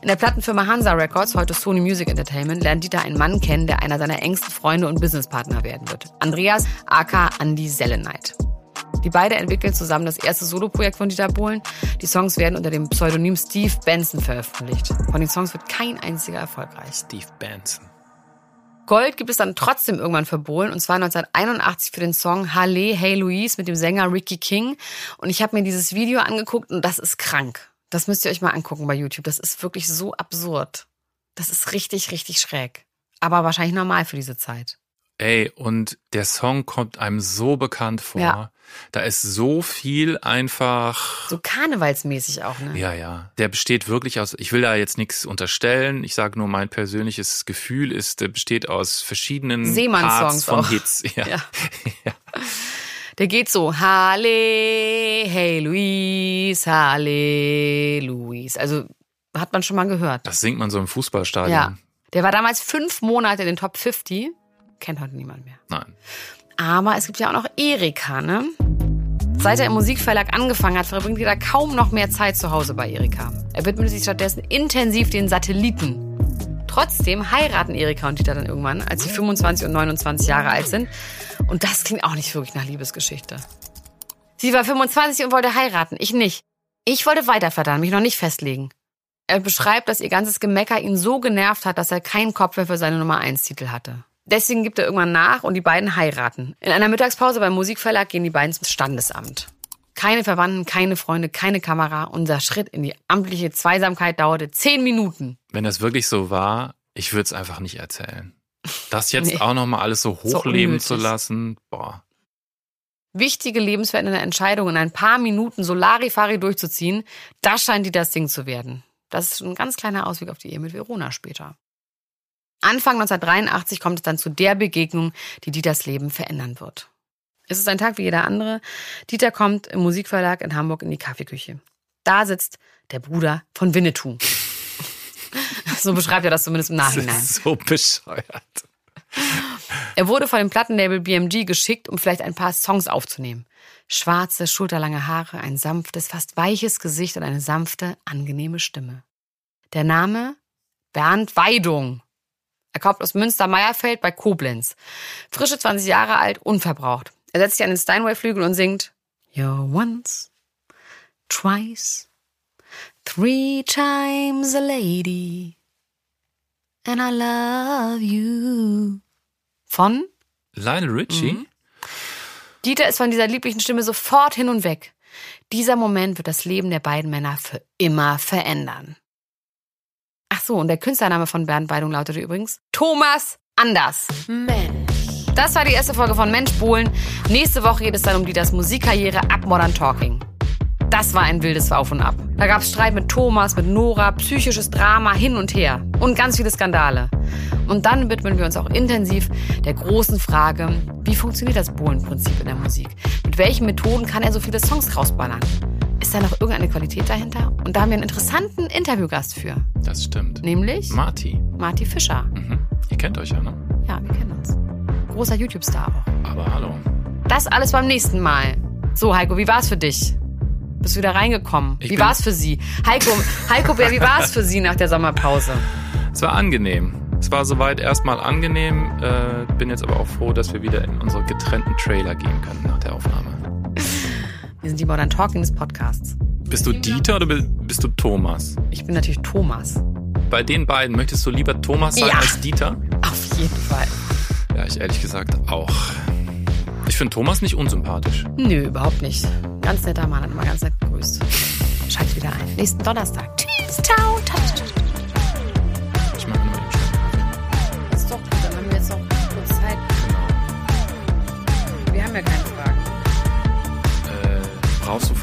In der Plattenfirma Hansa Records, heute Sony Music Entertainment, lernt Dieter einen Mann kennen, der einer seiner engsten Freunde und Businesspartner werden wird. Andreas aka Andy Selenite. Die beiden entwickeln zusammen das erste Soloprojekt von Dieter Bohlen. Die Songs werden unter dem Pseudonym Steve Benson veröffentlicht. Von den Songs wird kein einziger erfolgreich. Steve Benson. Gold gibt es dann trotzdem irgendwann für Bohlen und zwar 1981 für den Song Halle Hey Louise mit dem Sänger Ricky King. Und ich habe mir dieses Video angeguckt und das ist krank. Das müsst ihr euch mal angucken bei YouTube. Das ist wirklich so absurd. Das ist richtig, richtig schräg. Aber wahrscheinlich normal für diese Zeit. Ey, und der Song kommt einem so bekannt vor. Ja. Da ist so viel einfach. So karnevalsmäßig auch, ne? Ja, ja. Der besteht wirklich aus, ich will da jetzt nichts unterstellen, ich sage nur, mein persönliches Gefühl ist, der besteht aus verschiedenen Seemanns-Songs Parts von auch. Hits. <laughs> Ja. <laughs> Ja. Der geht so, Halle, hey Louise, Halle, Louise. Also hat man schon mal gehört. Das singt man so im Fußballstadion. Ja. Der war damals fünf Monate in den Top 50. Kennt heute niemand mehr. Nein. Aber es gibt ja auch noch Erika, ne? Seit er im Musikverlag angefangen hat, verbringt er kaum noch mehr Zeit zu Hause bei Erika. Er widmet sich stattdessen intensiv den Satelliten. Trotzdem heiraten Erika und Dieter dann irgendwann, als sie 25 und 29 Jahre alt sind. Und das klingt auch nicht wirklich nach Liebesgeschichte. Sie war 25 und wollte heiraten, ich nicht. Ich wollte weiter verdammt, mich noch nicht festlegen. Er beschreibt, dass ihr ganzes Gemecker ihn so genervt hat, dass er keinen Kopf mehr für seine Nummer 1 Titel hatte. Deswegen gibt er irgendwann nach und die beiden heiraten. In einer Mittagspause beim Musikverlag gehen die beiden zum Standesamt. Keine Verwandten, keine Freunde, keine Kamera. Unser Schritt in die amtliche Zweisamkeit dauerte zehn Minuten. Wenn das wirklich so war, ich würde es einfach nicht erzählen. Das jetzt <laughs> Nee. auch nochmal alles so So hochleben unnötig. zu lassen, boah. Wichtige lebensverändernde Entscheidungen in ein paar Minuten Solarifari durchzuziehen, das scheint die das Ding zu werden. Das ist ein ganz kleiner Ausweg auf die Ehe mit Verona später. Anfang 1983 kommt es dann zu der Begegnung, die Dieters Leben verändern wird. Es ist ein Tag wie jeder andere. Dieter kommt im Musikverlag in Hamburg in die Kaffeeküche. Da sitzt der Bruder von Winnetou. <laughs> so beschreibt er das zumindest im Das Nachhinein. ist so bescheuert. Er wurde von dem Plattenlabel BMG geschickt, um vielleicht ein paar Songs aufzunehmen. Schwarze, schulterlange Haare, ein sanftes, fast weiches Gesicht und eine sanfte, angenehme Stimme. Der Name Bernd Weidung. Er kommt aus Münster-Meierfeld bei Koblenz. Frische 20 Jahre alt, unverbraucht. Er setzt sich an den Steinway-Flügel und singt You're once, twice, three times a lady and I love you. Von Lionel Richie? Mhm. Dieter ist von dieser lieblichen Stimme sofort hin und weg. Dieser Moment wird das Leben der beiden Männer für immer verändern. So, und der Künstlername von Bernd Weidung lautete übrigens Thomas Anders. Mensch. Das war die erste Folge von Mensch Bohlen. Nächste Woche geht es dann um Dieters Musikkarriere ab Modern Talking. Das war ein wildes Auf und Ab. Da gab es Streit mit Thomas, mit Nora, psychisches Drama hin und her und ganz viele Skandale. Und dann widmen wir uns auch intensiv der großen Frage, wie funktioniert das Bohlen-Prinzip in der Musik? Mit welchen Methoden kann er so viele Songs rausballern? Ist da noch irgendeine Qualität dahinter? Und da haben wir einen interessanten Interviewgast für, Das stimmt. nämlich Marty. Marty Fischer. Mhm. Ihr kennt euch ja, ne? Ja, wir kennen uns. Großer YouTube-Star auch. Aber hallo. Das alles beim nächsten Mal. So, Heiko, wie war's für dich? Bist du wieder reingekommen? Ich wie war's für Sie? Heiko, Heiko, wer- wie war's für Sie nach der Sommerpause? Es war angenehm. Es war soweit erstmal angenehm. Äh, bin jetzt aber auch froh, dass wir wieder in unsere getrennten Trailer gehen können nach der Aufnahme. Wir sind die Modern Talking des Podcasts. Bist du Dieter oder bi- bist du Thomas? Ich bin natürlich Thomas. Bei den beiden möchtest du lieber Thomas sein Ja. als Dieter? Auf jeden Fall. Ja, ich ehrlich gesagt auch. Ich finde Thomas nicht unsympathisch. Nö, überhaupt nicht. Ganz netter Mann, hat immer ganz nett begrüßt. Schalt wieder ein. Nächsten Donnerstag. Tschüss, ciao, ciao, ciao.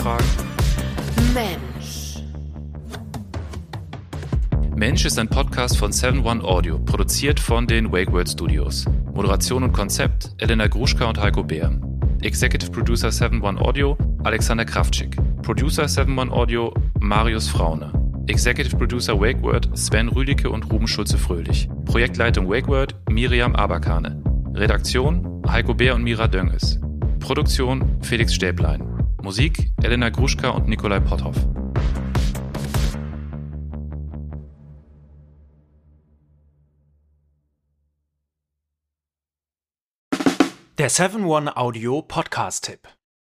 Fragen? Mensch. Mensch ist ein Podcast von 7-One Audio, produziert von den Wake Word Studios. Moderation und Konzept Elena Gruschka und Heiko Beer. Executive Producer 7-One Audio Alexander Kraftschick. Producer 7-One Audio Marius Fraune. Executive Producer WakeWord Sven Rüdicke und Ruben Schulze-Fröhlich. Projektleitung WakeWord Miriam Aberkane. Redaktion Heiko Beer und Mira Dönges. Produktion Felix Stäblein. Musik Elena Gruschka und Nikolai Potthoff. Der 7-One Audio Podcast-Tipp.